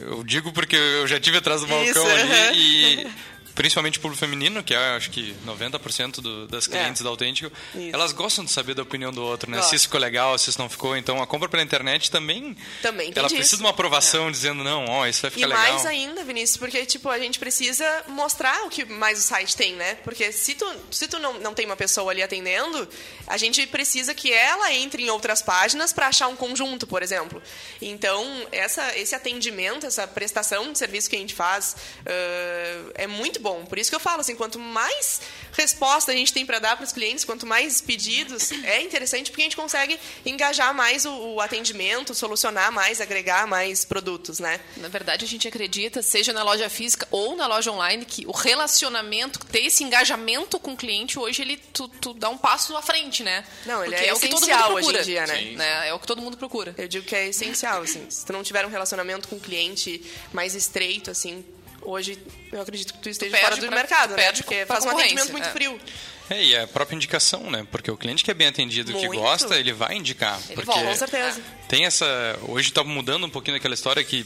[SPEAKER 2] eu digo porque eu já tive atrás do balcão
[SPEAKER 4] Isso,
[SPEAKER 2] ali e principalmente público feminino, que é acho que 90% do, das clientes
[SPEAKER 4] É.
[SPEAKER 2] da Autêntico,
[SPEAKER 4] Isso.
[SPEAKER 2] elas gostam de saber da opinião do outro, né? Se
[SPEAKER 4] Gostam.
[SPEAKER 2] isso ficou legal, se isso não ficou. Então a compra pela internet também.
[SPEAKER 4] Também
[SPEAKER 2] Ela
[SPEAKER 4] disso.
[SPEAKER 2] precisa de uma aprovação dizendo, não, ó, isso vai
[SPEAKER 4] E
[SPEAKER 2] ficar legal.
[SPEAKER 4] mais ainda, Vinícius, porque tipo, a gente precisa mostrar o que mais o site tem, né? Porque se tu, se tu não, não tem uma pessoa ali atendendo, a gente precisa que ela entre em outras páginas para achar um conjunto, por exemplo. Então, essa, esse atendimento, essa prestação de serviço que a gente faz ãh, é muito bom. Por isso que eu falo assim, quanto mais resposta a gente tem para dar para os clientes, quanto mais pedidos, é interessante porque a gente consegue engajar mais o, o atendimento, solucionar mais, agregar mais produtos, né?
[SPEAKER 3] Na verdade, a gente acredita, seja na loja física ou na loja online, que o relacionamento, ter esse engajamento com o cliente, hoje ele tu, tu dá um passo à frente, né?
[SPEAKER 4] Não, ele
[SPEAKER 3] Porque
[SPEAKER 4] é
[SPEAKER 3] o que todo
[SPEAKER 4] essencial
[SPEAKER 3] mundo
[SPEAKER 4] hoje em
[SPEAKER 3] procura,
[SPEAKER 4] dia, né?
[SPEAKER 1] Sim.
[SPEAKER 3] né? É o que todo mundo procura.
[SPEAKER 4] Eu digo que é essencial, assim. Se tu não tiver um relacionamento com o cliente mais estreito, assim, hoje eu acredito que tu esteja
[SPEAKER 3] perde
[SPEAKER 4] fora do
[SPEAKER 3] pra-
[SPEAKER 4] mercado,
[SPEAKER 3] tu
[SPEAKER 4] né? Porque faz um atendimento muito
[SPEAKER 3] é.
[SPEAKER 4] frio.
[SPEAKER 2] É, e a própria indicação, né? Porque o cliente que é bem atendido, que
[SPEAKER 4] Muito.
[SPEAKER 2] gosta, ele vai indicar.
[SPEAKER 3] Ele
[SPEAKER 2] porque
[SPEAKER 3] volta,
[SPEAKER 4] Com certeza.
[SPEAKER 2] tem essa. Hoje está mudando um pouquinho daquela história que.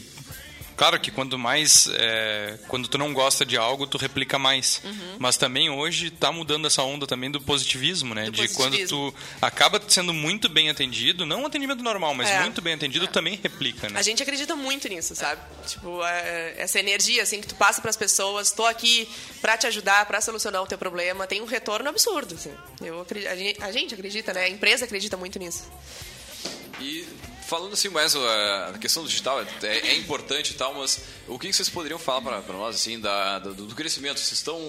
[SPEAKER 2] Claro que quando mais. é, quando tu não gosta de algo, tu replica mais.
[SPEAKER 3] Uhum.
[SPEAKER 2] Mas também hoje está mudando essa onda também do positivismo, né?
[SPEAKER 4] Do
[SPEAKER 2] de quando
[SPEAKER 4] positivismo.
[SPEAKER 2] tu acaba sendo muito bem atendido, não um atendimento normal, mas
[SPEAKER 4] É.
[SPEAKER 2] muito bem atendido, também replica, né?
[SPEAKER 4] A gente acredita muito nisso, sabe? Tipo, é, essa energia, assim, que tu passa para as pessoas, tô aqui para te ajudar, para solucionar o teu problema, tem um retorno absurdo, assim. Eu acredito, a gente- a gente acredita, né? A empresa acredita muito nisso.
[SPEAKER 1] E falando assim mais a questão do digital é, é importante e tal, mas o que vocês poderiam falar para nós assim da, do, do crescimento? Vocês estão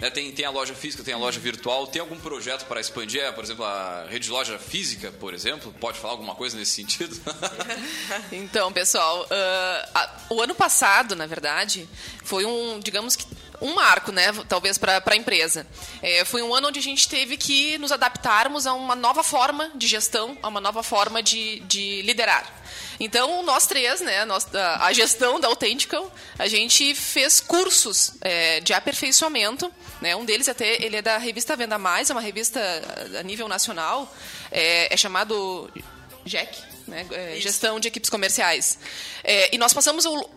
[SPEAKER 1] né, tem tem a loja física, tem a loja virtual, tem algum projeto para expandir, é, por exemplo, a rede de loja física, por exemplo? Pode falar alguma coisa nesse sentido?
[SPEAKER 3] Então, pessoal, ah, a- o ano passado, na verdade, foi um, digamos que um marco, né, talvez para a empresa. É, foi um ano onde a gente teve que nos adaptarmos a uma nova forma de gestão, a uma nova forma de, de liderar. Então, nós três, né, nós, a gestão da Authentical, a gente fez cursos é, de aperfeiçoamento. Né, um deles até ele é da revista Venda Mais, é uma revista a nível nacional, é, é chamado JEC, né, é, gestão de equipes comerciais. É, e nós passamos o-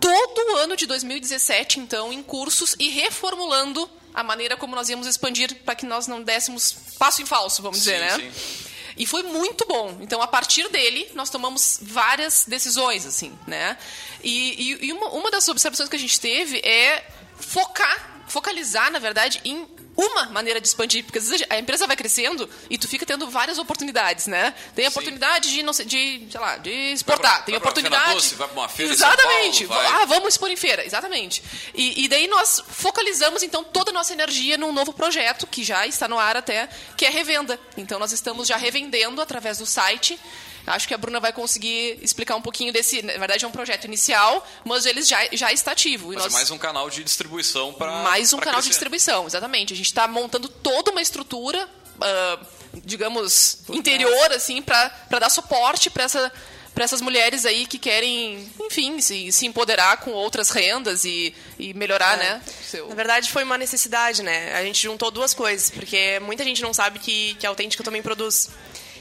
[SPEAKER 3] todo o ano de 2017, então, em cursos e reformulando a maneira como nós íamos expandir para que nós não dessemos passo em falso, vamos dizer,
[SPEAKER 1] Sim,
[SPEAKER 3] né?
[SPEAKER 1] sim.
[SPEAKER 3] E foi muito bom. Então, a partir dele, nós tomamos várias decisões, assim, né? E, e- e uma, uma das observações que a gente teve é focar, focalizar, na verdade, em uma maneira de expandir, porque às vezes a empresa vai crescendo e tu fica tendo várias oportunidades, né? Tem a oportunidade de, não sei, de, sei lá, de exportar,
[SPEAKER 1] Vai pra-
[SPEAKER 3] tem
[SPEAKER 1] pra
[SPEAKER 3] oportunidade...
[SPEAKER 1] Doce, vai pra uma feira
[SPEAKER 3] Exatamente.
[SPEAKER 1] Paulo,
[SPEAKER 3] Ah, vamos expor em feira, exatamente. E, e daí nós focalizamos, então, toda a nossa energia num novo projeto, que já está no ar até, que é revenda. Então, nós estamos já revendendo através do site. Acho que a Bruna vai conseguir explicar um pouquinho desse. Na verdade, é um projeto inicial, mas ele já, já está ativo. E
[SPEAKER 1] Mas
[SPEAKER 3] nós-
[SPEAKER 1] é mais um canal de distribuição para
[SPEAKER 3] mais um canal de distribuição, exatamente. A gente está montando toda uma estrutura, ah, digamos, interior, assim, para dar suporte para essa para essas mulheres aí que querem, enfim, se, se empoderar com outras rendas e, e melhorar, né? Seu...
[SPEAKER 4] Na verdade, foi uma necessidade, né? A gente juntou duas coisas, porque muita gente não sabe que, que a Autêntica também produz.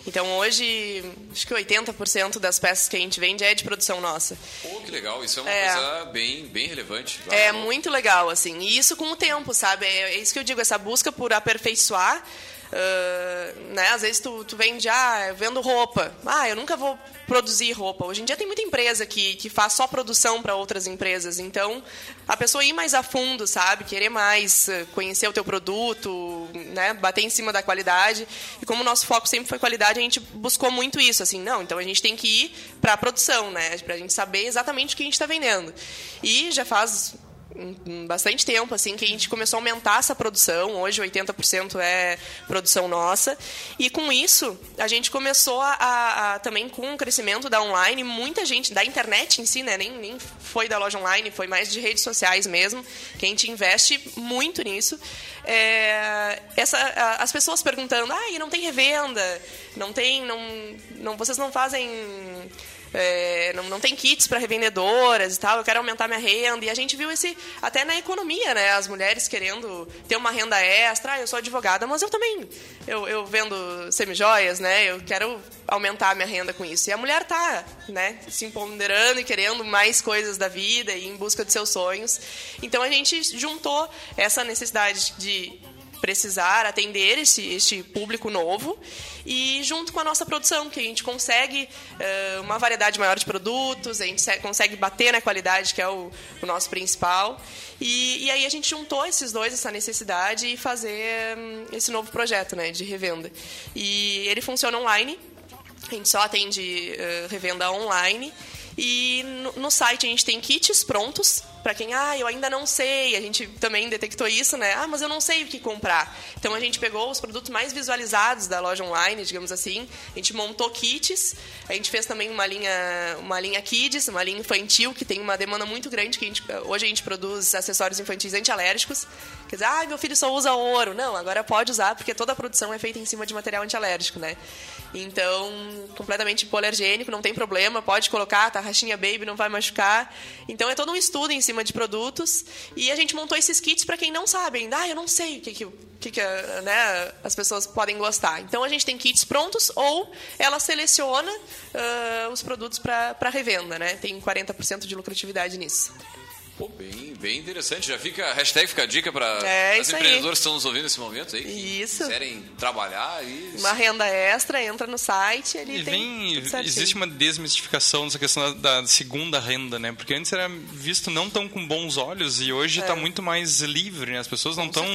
[SPEAKER 4] Então, hoje, acho que 80% das peças que a gente vende é de produção nossa.
[SPEAKER 1] Pô, que legal, isso é uma
[SPEAKER 4] É.
[SPEAKER 1] coisa bem, bem relevante.
[SPEAKER 4] É
[SPEAKER 1] Ah,
[SPEAKER 4] muito legal, assim. E isso com o tempo, sabe? É é isso que eu digo, essa busca por aperfeiçoar. Ah, né? Às vezes tu, tu vende, ah, vendo roupa. Ah, eu nunca vou produzir roupa. Hoje em dia tem muita empresa que, que faz só produção para outras empresas. Então, a pessoa ir mais a fundo, sabe? Querer mais, eh, conhecer o teu produto, né? Bater em cima da qualidade. E como o nosso foco sempre foi qualidade, a gente buscou muito isso, assim, não, então a gente tem que ir para a produção, né? Pra gente saber exatamente o que a gente está vendendo. E já faz bastante tempo assim que a gente começou a aumentar essa produção. Hoje 80% é produção nossa. E com isso, a gente começou a, a- a- também com o crescimento da online, muita gente da internet em si, né, nem, nem foi da loja online, foi mais de redes sociais mesmo, que a gente investe muito nisso. É, essa, a- as pessoas perguntando: "Ah, e não tem revenda? Não tem, não, não vocês não fazem é, não, não tem kits para revendedoras e tal, eu quero aumentar minha renda. E a gente viu esse até na economia, né? As mulheres querendo ter uma renda extra. Ah, eu sou advogada, mas eu também eu, eu vendo semijoias, né? Eu quero aumentar minha renda com isso. E a mulher tá, né, se empoderando e querendo mais coisas da vida e em busca de seus sonhos. Então a gente juntou essa necessidade de precisar atender esse, este público novo e junto com a nossa produção, que a gente consegue uh, uma variedade maior de produtos, a gente consegue bater na qualidade, que é o, o nosso principal. E, e, aí a gente juntou esses dois, essa necessidade, e fazer um, esse novo projeto né, de revenda. E ele funciona online, a gente só atende uh, revenda online. E no, no site a gente tem kits prontos para quem, ah, eu ainda não sei. A gente também detectou isso, né? Ah, mas eu não sei o que comprar. Então a gente pegou os produtos mais visualizados da loja online, digamos assim. A gente montou kits. A gente fez também uma linha, uma linha kids, uma linha infantil que tem uma demanda muito grande. Que a gente, hoje a gente produz acessórios infantis antialérgicos. Quer dizer, ah, meu filho só usa ouro. Não, agora pode usar porque toda a produção é feita em cima de material antialérgico, né? Então, completamente hipoalergênico, não tem problema, pode colocar, tá rachinha baby, não vai machucar. Então, é todo um estudo em cima de produtos e a gente montou esses kits para quem não sabe ainda. Ah, eu não sei o que, que, que, que né, as pessoas podem gostar. Então, a gente tem kits prontos ou ela seleciona uh, os produtos para revenda, né? Tem 40% de lucratividade nisso.
[SPEAKER 1] Pô, bem, bem interessante. Já fica, a hashtag fica a dica para
[SPEAKER 4] é,
[SPEAKER 1] as empreendedoras que estão nos ouvindo nesse momento aí. Que
[SPEAKER 4] isso.
[SPEAKER 1] quiserem trabalhar. E...
[SPEAKER 4] Uma renda extra, entra no site. Ele
[SPEAKER 2] e vem, existe uma desmistificação dessa questão da, da, segunda renda, né? Porque antes era visto não tão com bons olhos e hoje está é. muito mais livre, né? As pessoas não estão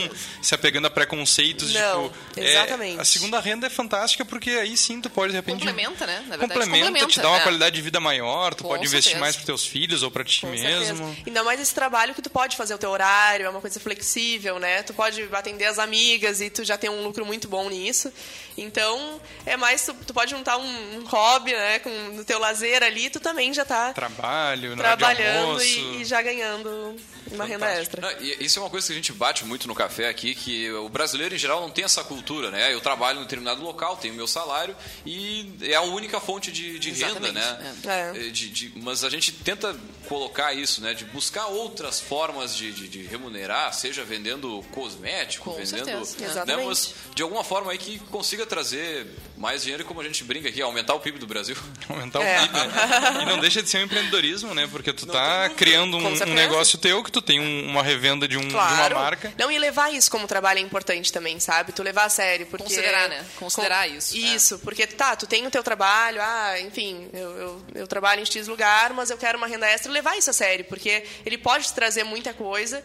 [SPEAKER 2] se apegando a preconceitos.
[SPEAKER 4] Não,
[SPEAKER 2] tipo,
[SPEAKER 4] exatamente.
[SPEAKER 2] É, a segunda renda é fantástica porque aí sim tu pode, de repente...
[SPEAKER 3] Complementa, né? Na verdade,
[SPEAKER 2] complementa,
[SPEAKER 3] complementa
[SPEAKER 2] te dá uma
[SPEAKER 3] é.
[SPEAKER 2] qualidade de vida maior, tu
[SPEAKER 3] Com
[SPEAKER 2] pode investir
[SPEAKER 3] certeza.
[SPEAKER 2] mais para teus filhos ou para ti
[SPEAKER 4] Com
[SPEAKER 2] mesmo.
[SPEAKER 4] certeza. Ainda mais esse trabalho que tu pode fazer o teu horário, é uma coisa flexível, né? Tu pode atender as amigas e tu já tem um lucro muito bom nisso. Então, é mais, tu, tu pode juntar um, um, hobby, né? Com, no teu lazer ali, tu também já tá
[SPEAKER 2] Trabalho,
[SPEAKER 4] trabalhando
[SPEAKER 2] e,
[SPEAKER 4] e, já ganhando uma renda extra.
[SPEAKER 1] Não, e isso é uma coisa que a gente bate muito no café aqui, que o brasileiro em geral não tem essa cultura, né? Eu trabalho em um determinado local, tenho meu salário e é a única fonte de, de renda, né?
[SPEAKER 4] É.
[SPEAKER 1] De, de, mas a gente tenta colocar isso, né? De buscar outras formas de, de remunerar, seja vendendo cosmético,
[SPEAKER 3] Com
[SPEAKER 1] vendendo.
[SPEAKER 3] certeza.
[SPEAKER 1] Né?
[SPEAKER 4] Exatamente.
[SPEAKER 1] Mas de alguma forma aí que consiga trazer mais dinheiro e como a gente brinca aqui, aumentar o PIB do Brasil.
[SPEAKER 2] Aumentar
[SPEAKER 4] É.
[SPEAKER 2] o PIB. né? E não deixa de ser um empreendedorismo, né? Porque tu tá
[SPEAKER 1] tem
[SPEAKER 2] criando um,
[SPEAKER 4] Com
[SPEAKER 2] um negócio teu que tu tem um- uma revenda de, um, de uma
[SPEAKER 4] Claro.
[SPEAKER 2] marca.
[SPEAKER 4] Não, e levar isso como trabalho é importante também, sabe? Tu levar a sério. Porque...
[SPEAKER 3] Considerar, né? Considerar isso, é.
[SPEAKER 4] Isso, porque tá, tu tem o teu trabalho, ah, enfim, eu, eu, eu trabalho em X lugar, mas eu quero uma renda extra, levar isso a sério, porque ele pode te trazer muita coisa,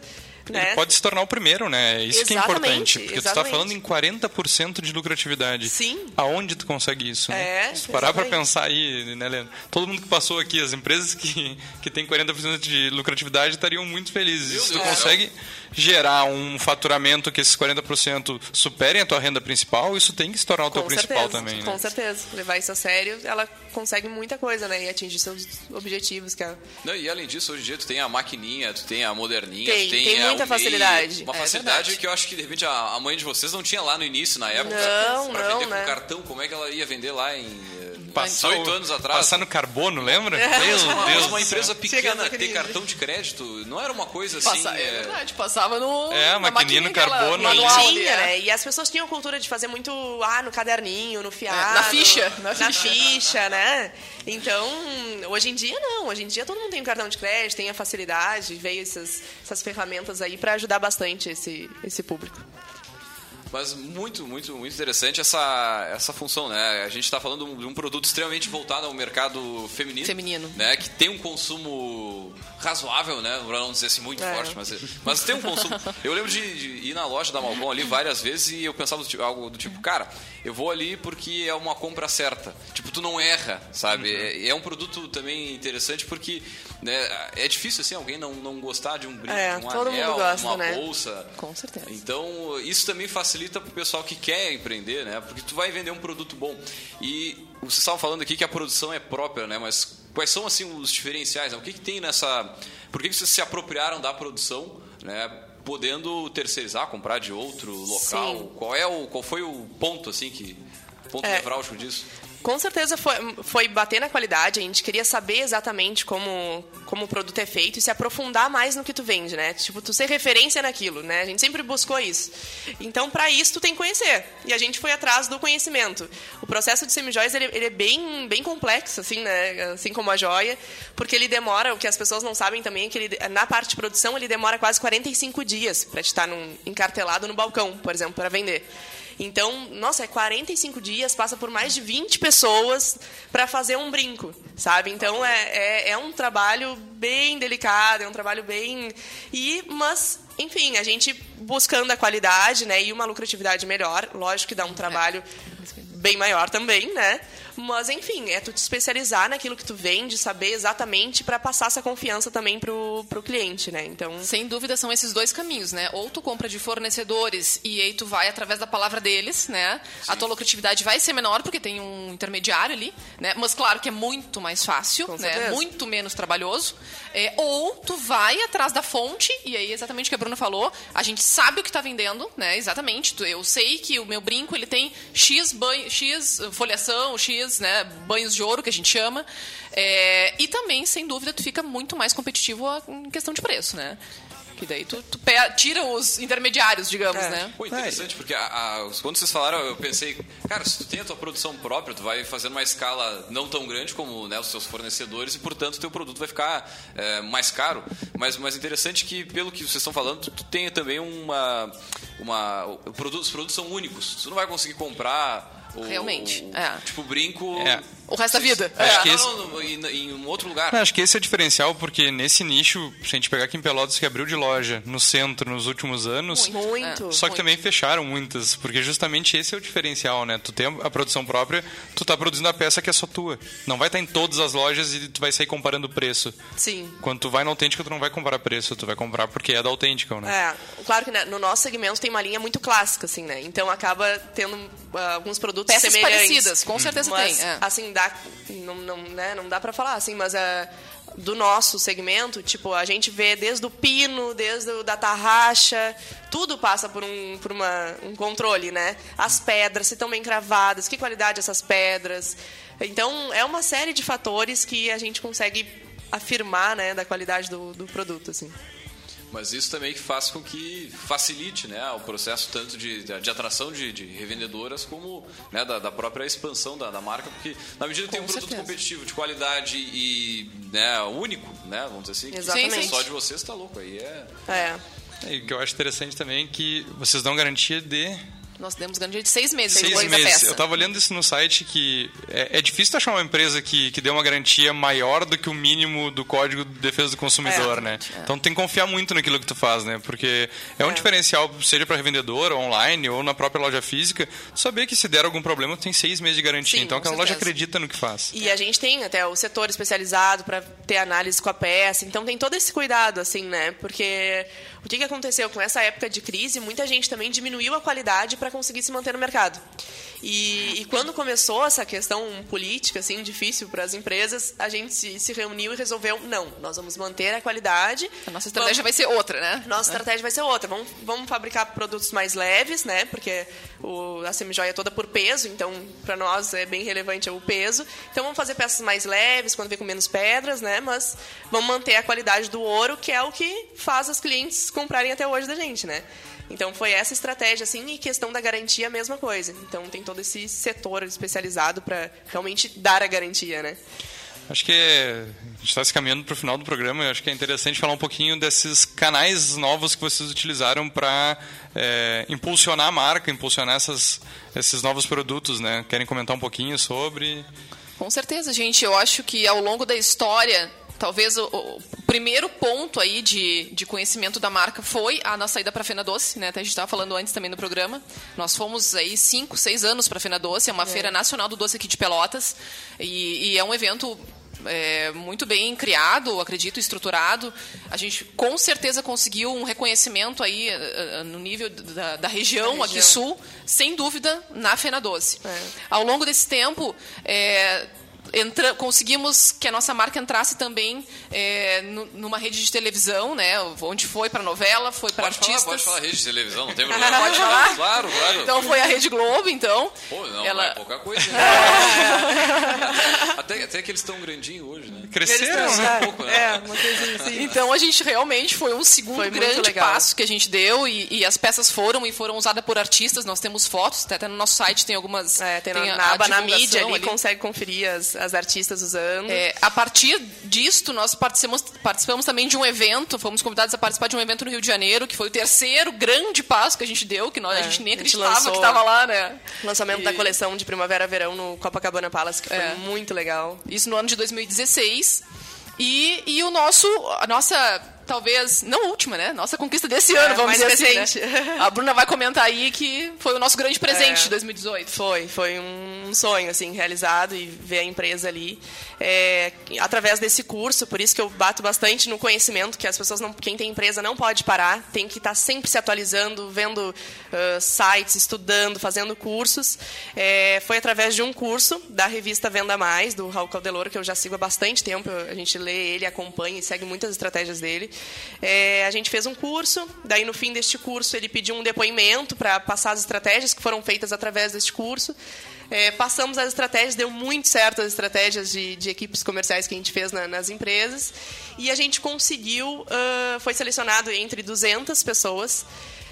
[SPEAKER 4] né?
[SPEAKER 2] Ele pode se tornar o primeiro, né? Isso que é
[SPEAKER 4] Exatamente,
[SPEAKER 2] importante. Porque tu tá
[SPEAKER 4] exatamente.
[SPEAKER 2] falando em 40% de lucratividade.
[SPEAKER 4] Sim.
[SPEAKER 2] Aonde tu consegue isso? né?
[SPEAKER 4] É,
[SPEAKER 2] Se parar pra
[SPEAKER 4] exatamente.
[SPEAKER 2] pensar aí, né, Leandro? Todo mundo que passou aqui, as empresas que, que têm 40% de lucratividade estariam muito felizes.
[SPEAKER 1] Meu
[SPEAKER 2] Se tu
[SPEAKER 1] Deus céu.
[SPEAKER 2] Gerar um faturamento que esses 40% superem a tua renda principal, isso tem que se tornar o teu
[SPEAKER 4] Com
[SPEAKER 2] principal
[SPEAKER 4] certeza,
[SPEAKER 2] também, né?
[SPEAKER 4] Com certeza. Levar isso a sério, ela consegue muita coisa, né? E atingir seus objetivos, que é...
[SPEAKER 1] Não, e além disso, hoje em dia tu tem a maquininha, tu tem a moderninha,
[SPEAKER 4] Tem,
[SPEAKER 1] tu tem,
[SPEAKER 4] tem muita facilidade.
[SPEAKER 1] Uma
[SPEAKER 3] É
[SPEAKER 1] facilidade
[SPEAKER 3] verdade.
[SPEAKER 1] que eu acho que de repente a, mãe de vocês não tinha lá no início, na época.
[SPEAKER 4] Não,
[SPEAKER 1] pra
[SPEAKER 4] não,
[SPEAKER 1] vender
[SPEAKER 4] né?
[SPEAKER 1] com cartão, como é que ela ia vender lá em eh,
[SPEAKER 2] Passar
[SPEAKER 1] 18
[SPEAKER 2] o-
[SPEAKER 1] anos atrás?
[SPEAKER 2] Passar no carbono, lembra? Meu
[SPEAKER 1] Uma,
[SPEAKER 2] Deus.
[SPEAKER 1] uma empresa pequena ter cartão de crédito não era uma coisa assim.
[SPEAKER 3] Passa, é
[SPEAKER 1] é,
[SPEAKER 3] verdade, passava no.
[SPEAKER 2] É, a
[SPEAKER 3] na
[SPEAKER 2] maquininha no
[SPEAKER 3] aquela
[SPEAKER 2] carbono
[SPEAKER 3] manual
[SPEAKER 2] ali.
[SPEAKER 4] Tinha,
[SPEAKER 3] é.
[SPEAKER 4] né? E as pessoas tinham a cultura de fazer muito, ah, no caderninho, no fiado.
[SPEAKER 3] na ficha, na
[SPEAKER 4] Na
[SPEAKER 3] ficha.
[SPEAKER 4] ficha, né? Então, hoje em dia não. Hoje em dia todo mundo tem um cartão de crédito, tem a facilidade, veio essas, essas ferramentas aí para ajudar bastante esse, esse público.
[SPEAKER 1] Mas muito, muito, muito interessante essa, essa função, né? A gente está falando de um produto extremamente voltado ao mercado feminino.
[SPEAKER 3] Feminino.
[SPEAKER 1] Né? Que tem um consumo razoável, né? Pra não dizer assim muito
[SPEAKER 4] É.
[SPEAKER 1] forte, mas, mas tem um consumo. Eu lembro de, de ir na loja da Malbon ali várias vezes e eu pensava do tipo- algo do tipo, cara, eu vou ali porque é uma compra certa. Tipo, tu não erra, sabe? É, é um produto também interessante porque né, é difícil assim alguém não, não gostar de um brinco,
[SPEAKER 4] É,
[SPEAKER 1] um anel,
[SPEAKER 4] gosta,
[SPEAKER 1] uma
[SPEAKER 4] né?
[SPEAKER 1] bolsa.
[SPEAKER 3] Com certeza.
[SPEAKER 1] Então, isso também facilita para o pessoal que quer empreender, né? Porque tu vai vender um produto bom. E vocês estavam falando aqui que a produção é própria, né? Mas quais são, assim, os diferenciais? né? O que, que tem nessa... Por que, que vocês se apropriaram da produção, né? Podendo terceirizar, comprar de outro local?
[SPEAKER 4] Sim.
[SPEAKER 1] Qual é o... Qual foi o ponto, assim, que... Ponto
[SPEAKER 4] É.
[SPEAKER 1] nevrálgico disso?
[SPEAKER 4] Com certeza foi, foi bater na qualidade, a gente queria saber exatamente como, como o produto é feito e se aprofundar mais no que tu vende, né? Tipo, tu ser referência naquilo, né? A gente sempre buscou isso. Então, para isso, tu tem que conhecer. E a gente foi atrás do conhecimento. O processo de semijóias, ele, ele é bem, bem complexo, assim, né? Assim como a joia, porque ele demora, o que as pessoas não sabem também é que ele, na parte de produção, ele demora quase 45 dias para estar num, encartelado no balcão, por exemplo, para vender. Então, nossa, é 45 dias, passa por mais de 20 pessoas para fazer um brinco, sabe? Então, é, é, é, um trabalho bem delicado, é um trabalho bem... E, mas, enfim, a gente buscando a qualidade né, e uma lucratividade melhor, lógico que dá um trabalho bem maior também, né? Mas, enfim, é tu te especializar naquilo que tu vende, saber exatamente para passar essa confiança também pro, pro cliente, né? Então...
[SPEAKER 3] Sem dúvida, são esses dois caminhos, né? Ou tu compra de fornecedores e aí tu vai através da palavra deles, né? Sim. A tua lucratividade vai ser menor porque tem um intermediário ali, né? Mas claro que é muito mais fácil, Com né? Certeza. Muito menos trabalhoso. É, ou tu vai atrás da fonte, e aí exatamente o que a Bruna falou, a gente sabe o que está vendendo, né? Exatamente. Eu sei que o meu brinco ele tem X, banho, X folhação, X né, banhos de ouro, que a gente chama. É, e também, sem dúvida, tu fica muito mais competitivo em questão de preço, né? Que daí tu, tu tira os intermediários, digamos,
[SPEAKER 1] é.
[SPEAKER 3] né?
[SPEAKER 1] Pô, interessante, porque a, a, quando vocês falaram, eu pensei, cara, se tu tem a tua produção própria, tu vai fazendo uma escala não tão grande como né, os seus fornecedores e, portanto, o teu produto vai ficar é, mais caro. Mas, mas interessante que, pelo que vocês estão falando, tu, tu tenha também uma... uma produtos, os produtos são únicos. Tu não vai conseguir comprar
[SPEAKER 3] Realmente.
[SPEAKER 1] O,
[SPEAKER 3] é.
[SPEAKER 1] Tipo, brinco.
[SPEAKER 3] É. O resto da vida.
[SPEAKER 2] Acho
[SPEAKER 3] é.
[SPEAKER 2] que esse...
[SPEAKER 1] não, não, em, em, um outro lugar.
[SPEAKER 2] Não, acho que esse é o diferencial, porque nesse nicho, se a gente pegar aqui em Pelotas, que abriu de loja no centro nos últimos anos.
[SPEAKER 4] Muito.
[SPEAKER 2] Só que
[SPEAKER 4] muito.
[SPEAKER 2] também fecharam muitas, porque justamente esse é o diferencial, né? Tu tem a produção própria, tu tá produzindo a peça que é só tua. Não vai estar em todas as lojas e tu vai sair comparando preço.
[SPEAKER 4] Sim.
[SPEAKER 2] Quando tu vai na autêntica, tu não vai comparar preço, tu vai comprar porque é da autêntica, né?
[SPEAKER 4] É, claro que né, no nosso segmento tem uma linha muito clássica, assim, né? Então acaba tendo uh, alguns produtos
[SPEAKER 3] Peças
[SPEAKER 4] semelhantes.
[SPEAKER 3] parecidas, com certeza
[SPEAKER 4] mas,
[SPEAKER 3] tem. É.
[SPEAKER 4] Assim, dá, não, não, né, não dá para falar, assim, mas uh, do nosso segmento, tipo, a gente vê desde o pino, desde o da tarraxa, tudo passa por um, por uma, um controle, né? As pedras, se estão bem cravadas, que qualidade essas pedras. Então, é uma série de fatores que a gente consegue afirmar, né, da qualidade do, do produto, assim.
[SPEAKER 1] Mas isso também que faz com que facilite né, o processo tanto de, de atração de, de, revendedoras como né, da, da, própria expansão da, da, marca, porque na medida que tem um produto certeza. competitivo de qualidade e né, único, né, vamos dizer assim,
[SPEAKER 4] Exatamente.
[SPEAKER 1] só de vocês está louco. Aí é...
[SPEAKER 4] É.
[SPEAKER 2] E o que eu acho interessante também é que vocês dão garantia de
[SPEAKER 3] nós demos garantia de seis meses
[SPEAKER 2] seis meses. Eu estava olhando isso no site que é, é, difícil achar uma empresa que, que dê uma garantia maior do que o mínimo do Código de Defesa do Consumidor,
[SPEAKER 3] é,
[SPEAKER 2] né?
[SPEAKER 3] É.
[SPEAKER 2] Então tem que confiar muito naquilo que tu faz, né? Porque é um
[SPEAKER 4] É.
[SPEAKER 2] diferencial, seja para revendedor, online ou na própria loja física, saber que se der algum problema tem seis meses de garantia.
[SPEAKER 3] Sim,
[SPEAKER 2] então aquela loja acredita no que faz.
[SPEAKER 4] E a gente tem até o setor especializado para ter análise com a peça. Então tem todo esse cuidado, assim, né? Porque o que, que aconteceu com essa época de crise? Muita gente também diminuiu a qualidade para conseguir se manter no mercado. E, e quando começou essa questão política, assim, difícil para as empresas, a gente se, se reuniu e resolveu, não, nós vamos manter a qualidade.
[SPEAKER 3] A nossa estratégia vai ser outra, né?
[SPEAKER 4] Nossa estratégia vai ser outra. Vamos, vamos fabricar produtos mais leves, né? Porque o, a semijoia é toda por peso, então para nós é bem relevante o peso. Então vamos fazer peças mais leves, quando vem com menos pedras, né? Mas vamos manter a qualidade do ouro, que é o que faz os clientes comprarem até hoje da gente, né? Então foi essa estratégia, assim, e questão da garantia a mesma coisa. Então tem todo esse setor especializado para realmente dar a garantia, né?
[SPEAKER 2] Acho que é- a gente está se caminhando para o final do programa. Eu acho que é interessante falar um pouquinho desses canais novos que vocês utilizaram para impulsionar a marca, impulsionar essas, esses novos produtos, né? Querem comentar um pouquinho sobre?
[SPEAKER 3] Com certeza, gente. Eu acho que ao longo da história, talvez o, o primeiro ponto aí de, de conhecimento da marca foi a nossa ida para a Fena Doce, né? Até a gente estava falando antes também no programa. Nós fomos aí cinco, seis anos para a Fena Doce, é uma feira nacional do doce aqui de Pelotas e, e é um evento é, muito bem criado, acredito, estruturado. A gente com certeza conseguiu um reconhecimento aí eh, eh, no nível da, da região,
[SPEAKER 4] Da
[SPEAKER 3] aqui
[SPEAKER 4] região.
[SPEAKER 3] sul, sem dúvida, na Fena Doce.
[SPEAKER 4] É.
[SPEAKER 3] Ao longo desse tempo, é, entra, conseguimos que a nossa marca entrasse também é, nu- numa rede de televisão, né? Onde foi para novela, foi para
[SPEAKER 1] Pode falar,
[SPEAKER 3] artistas.
[SPEAKER 1] pode falar rede de televisão, não tem problema.
[SPEAKER 3] Pode falar?
[SPEAKER 1] Claro, claro.
[SPEAKER 3] Então foi a Rede Globo, então.
[SPEAKER 1] Pô, não,
[SPEAKER 3] ela-
[SPEAKER 1] não é pouca coisa. né? Até, até que eles estão grandinhos hoje, né?
[SPEAKER 2] Cresceram, né?
[SPEAKER 1] um pouco, né?
[SPEAKER 4] É, uma coisinha assim.
[SPEAKER 3] Então a gente realmente foi um segundo
[SPEAKER 4] Foi
[SPEAKER 3] grande passo que a gente deu e, e as peças foram e foram usadas por artistas. Nós temos fotos, até, até no nosso site tem algumas.
[SPEAKER 4] É, tem,
[SPEAKER 3] tem
[SPEAKER 4] na,
[SPEAKER 3] a-
[SPEAKER 4] na
[SPEAKER 3] a
[SPEAKER 4] aba na mídia ali,
[SPEAKER 3] ali.
[SPEAKER 4] consegue conferir as, as artistas usando.
[SPEAKER 3] É, a partir disto, nós participamos, participamos também de um evento, fomos convidados a participar de um evento no Rio de Janeiro, que foi o terceiro grande passo que a gente deu, que nós, a
[SPEAKER 4] É,
[SPEAKER 3] gente nem
[SPEAKER 4] a gente
[SPEAKER 3] acreditava
[SPEAKER 4] lançou-
[SPEAKER 3] que estava lá, né?
[SPEAKER 4] Lançamento
[SPEAKER 3] E-
[SPEAKER 4] da coleção de primavera-verão no Copacabana Palace, que foi
[SPEAKER 3] É.
[SPEAKER 4] muito legal.
[SPEAKER 3] Isso no ano de 2016. E, e o nosso, a nossa, talvez, não última, né? Nossa conquista desse ano, vamos
[SPEAKER 4] É, mais
[SPEAKER 3] dizer
[SPEAKER 4] recente.
[SPEAKER 3] assim. Né? A Bruna vai comentar aí que foi o nosso grande presente
[SPEAKER 4] É.
[SPEAKER 3] de 2018.
[SPEAKER 4] Foi, foi um sonho assim realizado e ver a empresa ali é, através desse curso. Por isso que eu bato bastante no conhecimento que as pessoas não, quem tem empresa não pode parar, tem que estar sempre se atualizando, vendo ah, sites, estudando, fazendo cursos. É, foi através de um curso da revista Venda Mais do Raul Caldeloro que eu já sigo há bastante tempo. A gente lê ele, acompanha e segue muitas estratégias dele. É, a gente fez um curso, daí no fim deste curso ele pediu um depoimento para passar as estratégias que foram feitas através deste curso. É, passamos as estratégias, deu muito certo as estratégias de, de equipes comerciais que a gente fez na- nas empresas. E a gente conseguiu, ah, foi selecionado entre 200 pessoas.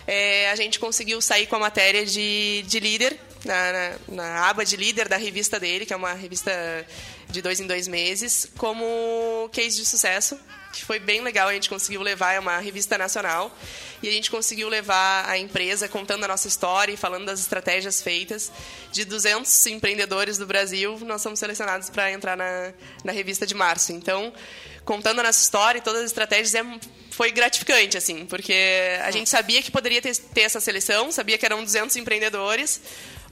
[SPEAKER 4] É, a gente conseguiu sair com a matéria de, de líder, na, na- na aba de líder da revista dele, que é uma revista de dois em dois meses, como case de sucesso que foi bem legal. A gente conseguiu levar, é uma revista nacional, e a gente conseguiu levar a empresa contando a nossa história e falando das estratégias feitas. De 200 empreendedores do Brasil, nós somos selecionados para entrar na, na revista de março. Então, contando a nossa história e todas as estratégias, é, foi gratificante, assim, porque a gente sabia que poderia ter, ter essa seleção, sabia que eram 200 empreendedores,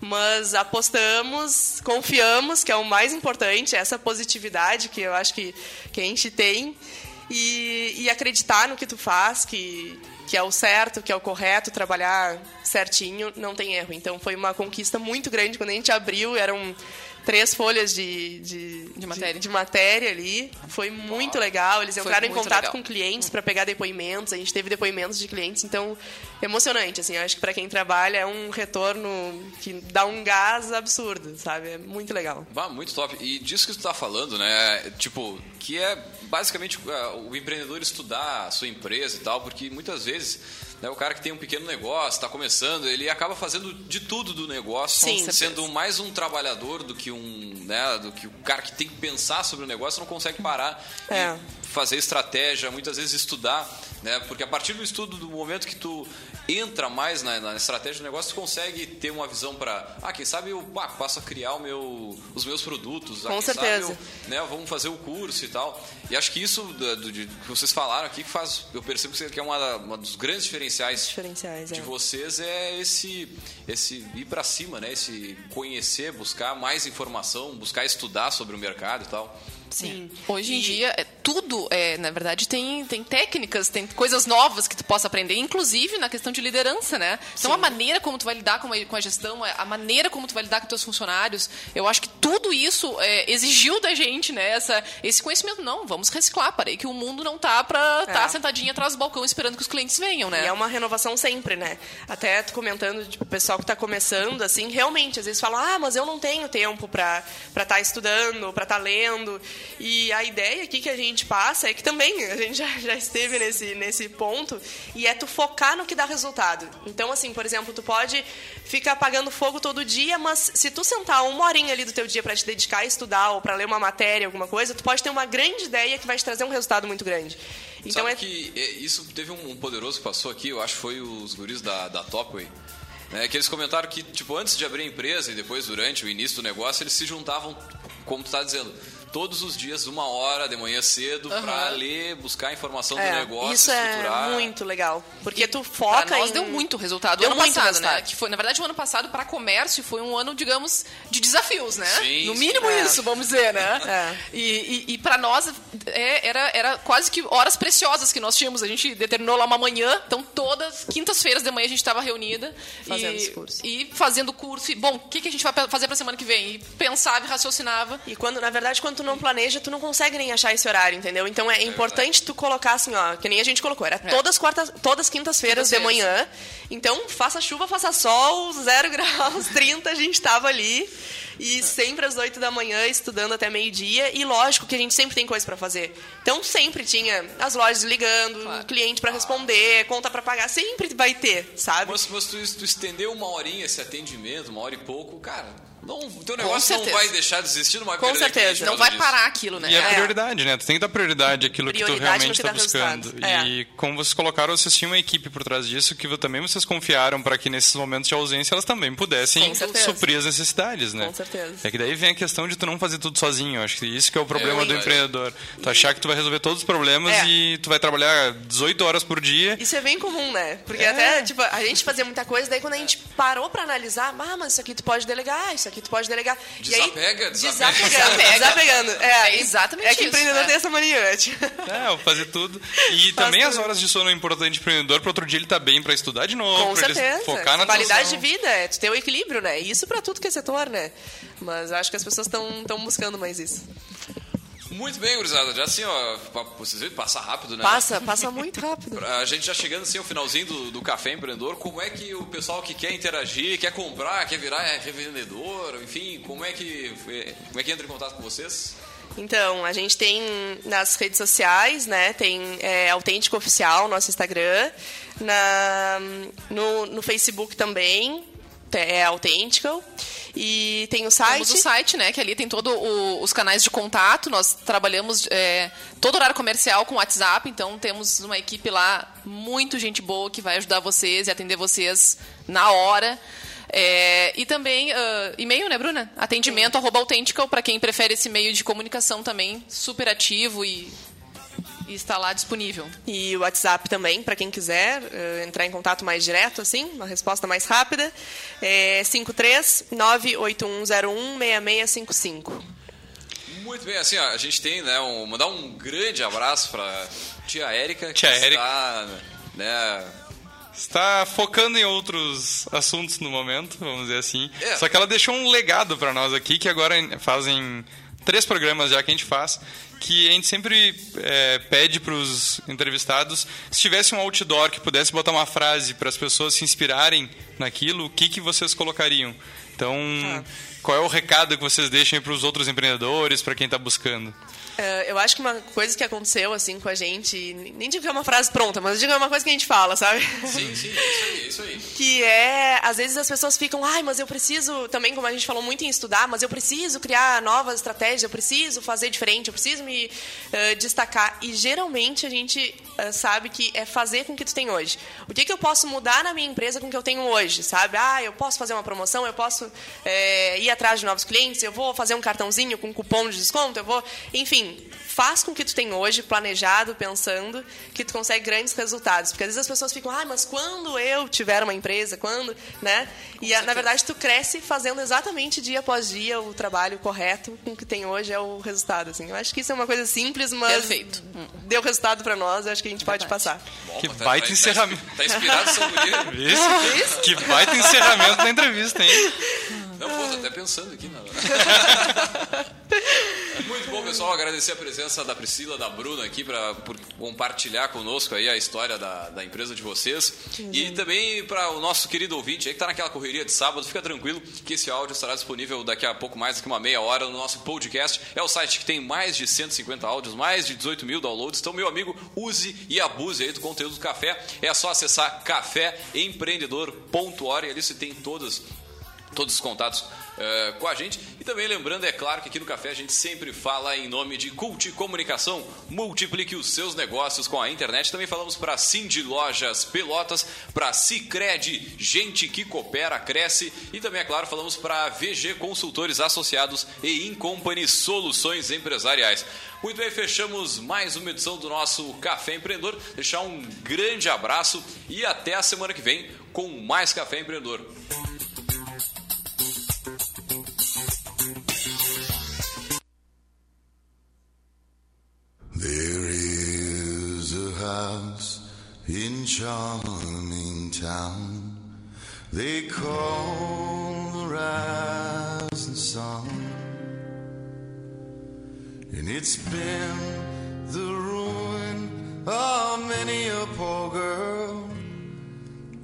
[SPEAKER 4] mas apostamos, confiamos, que é o mais importante, essa positividade que eu acho que, que a gente tem, e, e acreditar no que tu faz, que, que é o certo, que é o correto, trabalhar certinho, não tem erro. Então foi uma conquista muito grande. Quando a gente abriu, eram três folhas de, de,
[SPEAKER 3] De matéria.
[SPEAKER 4] de, matéria ali. Foi muito legal. Eles
[SPEAKER 3] Foi
[SPEAKER 4] entraram em contato
[SPEAKER 3] legal.
[SPEAKER 4] com clientes para pegar depoimentos. A gente teve depoimentos de clientes, então emocionante. Assim, acho que para quem trabalha é um retorno que dá um gás absurdo, sabe? É muito legal.
[SPEAKER 1] Bah, muito top. E disso que tu tá falando, né? Tipo, que é basicamente é, o empreendedor estudar a sua empresa e tal, porque muitas vezes né, o cara que tem um pequeno negócio, está começando, ele acaba fazendo de tudo do negócio,
[SPEAKER 4] Sim,
[SPEAKER 1] sendo mais um trabalhador do que um, né, do que o cara que tem que pensar sobre o negócio, não consegue parar
[SPEAKER 4] É.
[SPEAKER 1] e fazer estratégia, muitas vezes estudar, né? Porque a partir do estudo, do momento que tu entra mais na, na estratégia do negócio, consegue ter uma visão para, ah, quem sabe eu ah, passo a criar meu, os meus produtos, ah,
[SPEAKER 4] Com certeza.
[SPEAKER 1] eu, né, vamos fazer o curso e tal. E acho que isso do, do- de- que vocês falaram aqui que faz, eu percebo que é uma, uma dos grandes diferenciais
[SPEAKER 4] Diferenciais,
[SPEAKER 1] de
[SPEAKER 4] é.
[SPEAKER 1] vocês é esse esse ir para cima, né? Esse conhecer, buscar mais informação, buscar estudar sobre o mercado e tal.
[SPEAKER 3] Sim. Hoje em dia, é, tudo, é, na verdade, tem, tem técnicas, tem coisas novas que tu possa aprender, inclusive na questão de liderança, né? Então, a maneira como tu vai lidar com a, com a gestão, é, a maneira como tu vai lidar com teus funcionários, eu acho que tudo isso é, exigiu da gente, né? Essa, esse conhecimento. Não, vamos reciclar. Parei que o mundo não tá pra estar
[SPEAKER 4] É.
[SPEAKER 3] sentadinho atrás do balcão esperando que os clientes venham, né?
[SPEAKER 4] E é uma renovação sempre, né? Até tu comentando, tipo, o pessoal que está começando, assim, realmente, às vezes falam, ah, mas eu não tenho tempo para estar estudando, para estar lendo. E a ideia aqui que a gente passa é que também a gente já, já esteve nesse, nesse ponto, e é tu focar no que dá resultado. Então, assim, por exemplo, tu pode ficar apagando fogo todo dia, mas se tu sentar uma horinha ali do teu dia para te dedicar a estudar ou para ler uma matéria, alguma coisa, tu pode ter uma grande ideia que vai te trazer um resultado muito grande. Então
[SPEAKER 1] Sabe
[SPEAKER 4] é
[SPEAKER 1] que é, isso teve um, um poderoso que passou aqui, eu acho que foi os guris da, da Topway. Né, que eles comentaram que, tipo, antes de abrir a empresa e depois durante o início do negócio, eles se juntavam, como tu tá dizendo, todos os dias, uma hora de manhã cedo, pra ler, buscar informação do
[SPEAKER 4] É,
[SPEAKER 1] negócio,
[SPEAKER 4] isso
[SPEAKER 1] estruturar.
[SPEAKER 4] é muito legal. Porque tu foca
[SPEAKER 3] Pra nós
[SPEAKER 4] em...
[SPEAKER 3] deu muito resultado.
[SPEAKER 4] Deu
[SPEAKER 3] ano
[SPEAKER 4] muito
[SPEAKER 3] passado,
[SPEAKER 4] resultado.
[SPEAKER 3] né? Que foi, na verdade, o ano passado para comércio foi um ano, digamos, de desafios, né?
[SPEAKER 1] Sim,
[SPEAKER 3] no mínimo
[SPEAKER 4] É.
[SPEAKER 3] isso, vamos dizer, né?
[SPEAKER 4] É.
[SPEAKER 3] E, e, e para nós é, era, era quase que horas preciosas que nós tínhamos. A gente determinou lá uma manhã, então todas quintas-feiras de manhã a gente estava reunida
[SPEAKER 4] Fazendo
[SPEAKER 3] e,
[SPEAKER 4] esse curso.
[SPEAKER 3] e fazendo curso. E, bom, o que, que a gente vai fazer para semana que vem? E pensava e raciocinava.
[SPEAKER 4] E quando, na verdade, quando tu não planeja, tu não consegue nem achar esse horário, entendeu? Então é, importante tu colocar assim, ó, que nem a gente colocou, era todas quartas, todas quintas-feiras de manhã. Então, faça chuva, faça sol, zero graus, 30, a gente tava ali. E sempre às 8 da manhã, estudando até meio-dia. E lógico que a gente sempre tem coisa pra fazer. Então, sempre tinha as lojas ligando,
[SPEAKER 3] Claro.
[SPEAKER 4] cliente pra responder, conta pra pagar. Sempre vai ter, sabe?
[SPEAKER 1] Mas, mas tu, tu estender uma horinha esse atendimento, uma hora e pouco, cara, não, o teu negócio não vai deixar de existir, não vai
[SPEAKER 4] Com certeza.
[SPEAKER 3] Não vai
[SPEAKER 1] disso.
[SPEAKER 3] parar aquilo, né?
[SPEAKER 2] E é
[SPEAKER 4] É.
[SPEAKER 2] prioridade, né? Tu tem que dar prioridade àquilo que tu
[SPEAKER 4] Prioridade no
[SPEAKER 2] realmente está buscando.
[SPEAKER 4] É.
[SPEAKER 2] E como vocês colocaram, vocês tinham uma equipe por trás disso que também vocês confiaram para que nesses momentos de ausência elas também pudessem suprir as necessidades, né?
[SPEAKER 4] Com certeza.
[SPEAKER 2] É que daí vem a questão de tu não fazer tudo sozinho. Acho que isso que é o problema do
[SPEAKER 1] verdade.
[SPEAKER 2] empreendedor. Tu achar que tu vai resolver todos os problemas
[SPEAKER 4] É.
[SPEAKER 2] e tu vai trabalhar 18 horas por dia.
[SPEAKER 4] Isso é bem comum, né? Porque
[SPEAKER 2] É.
[SPEAKER 4] até, tipo, a gente fazia muita coisa, daí quando a gente parou pra analisar, ah, mas isso aqui tu pode delegar, isso aqui tu pode delegar. E aí,
[SPEAKER 1] Desapega, desapega.
[SPEAKER 4] desapegando, desapegando. É,
[SPEAKER 3] exatamente
[SPEAKER 4] É que
[SPEAKER 3] isso,
[SPEAKER 4] empreendedor
[SPEAKER 3] é.
[SPEAKER 4] tem essa mania. tipo.
[SPEAKER 2] É, eu fazer tudo. E também as
[SPEAKER 4] tudo.
[SPEAKER 2] horas de sono é importante pro empreendedor, para outro dia ele tá bem para estudar de novo,
[SPEAKER 4] Com certeza.
[SPEAKER 2] focar na
[SPEAKER 4] Qualidade de vida, é tu ter o equilíbrio, né? Isso pra tudo que é setor, né? Mas acho que as pessoas estão buscando mais isso.
[SPEAKER 1] Muito bem, gurizada. Já assim, ó, vocês viram, passa rápido, né?
[SPEAKER 4] Passa, passa muito rápido.
[SPEAKER 1] A gente já chegando assim ao finalzinho do, do Café Empreendedor, como é que o pessoal que quer interagir, quer comprar, quer virar é, revendedor, enfim, como é que é, como é que entra em contato com vocês?
[SPEAKER 4] Então, a gente tem nas redes sociais, né? Tem é, Autêntico Oficial, nosso Instagram. Na, no, no Facebook também, é Autêntico. E tem o site.
[SPEAKER 3] Temos o site, né? Que ali tem todos os canais de contato. Nós trabalhamos é, todo horário comercial com WhatsApp, então temos uma equipe lá muito gente boa que vai ajudar vocês e atender vocês na hora. É, e também ah, e-mail, né, Bruna? Atendimento arroba autêntico, para quem prefere esse meio de comunicação também, super ativo e, e está lá disponível.
[SPEAKER 4] E o WhatsApp também, para quem quiser eh, entrar em contato mais direto, assim, uma resposta mais rápida. É 53 98101 6655.
[SPEAKER 1] Muito bem, assim, ó, a gente tem, né, um, mandar um grande abraço pra tia Érica, que
[SPEAKER 2] Tia Érica.
[SPEAKER 1] está, né,
[SPEAKER 2] Está focando em outros assuntos no momento, vamos dizer assim.
[SPEAKER 1] É.
[SPEAKER 2] Só que ela deixou um legado para nós aqui, que agora fazem três programas já que a gente faz, que a gente sempre é, pede para os entrevistados, se tivesse um outdoor que pudesse botar uma frase para as pessoas se inspirarem naquilo, o que, que vocês colocariam? Então, qual é o recado que vocês deixam para os outros empreendedores, para quem está buscando?
[SPEAKER 4] Eh, eu acho que uma coisa que aconteceu assim com a gente, nem digo que é uma frase pronta, mas digo que é uma coisa que a gente fala, sabe?
[SPEAKER 1] sim, sim, isso aí, isso aí.
[SPEAKER 4] que é, às vezes as pessoas ficam, ai, mas eu preciso, também como a gente falou muito em estudar, mas eu preciso criar novas estratégias, eu preciso fazer diferente, eu preciso me eh, destacar. E geralmente a gente eh, sabe que é fazer com o que tu tem hoje. O que, que eu posso mudar na minha empresa com o que eu tenho hoje, sabe? Ah, eu posso fazer uma promoção, eu posso eh, ir atrás de novos clientes, eu vou fazer um cartãozinho com cupom de desconto, eu vou, enfim, king faz com o que tu tem hoje, planejado, pensando, que tu consegue grandes resultados. Porque às vezes as pessoas ficam, ah, mas quando eu tiver uma empresa, quando, né? e a- na verdade tu cresce fazendo exatamente dia após dia o trabalho correto com o que tem hoje é o resultado. Assim. Eu acho que isso é uma coisa simples, mas
[SPEAKER 3] Perfeito.
[SPEAKER 4] deu resultado pra nós, eu acho que a gente pode passar.
[SPEAKER 1] Bom,
[SPEAKER 2] Que
[SPEAKER 1] mas
[SPEAKER 2] baita
[SPEAKER 1] tá,
[SPEAKER 2] encerramento.
[SPEAKER 1] Tá, inspirado essa guria.
[SPEAKER 2] Isso? que baita encerramento da entrevista, hein?
[SPEAKER 1] Não, pô, tô até pensando aqui. Não. Muito bom, pessoal. Agradecer a presença da Priscila, da Bruna aqui por compartilhar conosco aí a história da, da empresa de vocês. E também para o nosso querido ouvinte aí que tá naquela correria de sábado, fica tranquilo que esse áudio estará disponível daqui a pouco mais, daqui uma meia hora no nosso podcast. É o site que tem mais de 150 áudios, mais de 18 mil downloads. Então, meu amigo, use e abuse aí do conteúdo do café. É só acessar caféempreendedor.org. Ali você tem todas todos os contatos eh, com a gente. E também lembrando, é claro, que aqui no Café a gente sempre fala em nome de Cult Comunicação. Multiplique os seus negócios com a internet. Também falamos para Cindy Lojas Pelotas, para Cicred, gente que coopera, cresce. E também, é claro, falamos para VG Consultores Associados e Incompany Soluções Empresariais. Muito bem, fechamos mais uma edição do nosso Café Empreendedor. Deixar um grande abraço e até a semana que vem com mais Café Empreendedor.
[SPEAKER 8] In charming town they call the rising sun. And it's been the ruin of many a poor girl.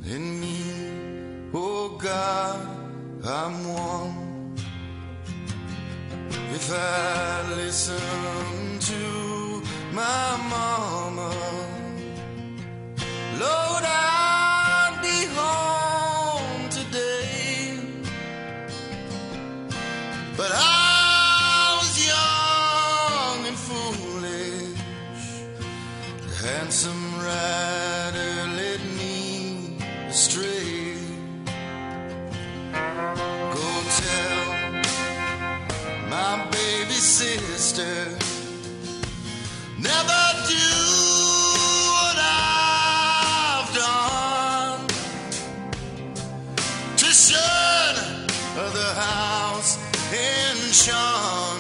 [SPEAKER 8] And me, oh God, I'm one. If I listen to my mama, Lord, I'd be home today. But I sunshine.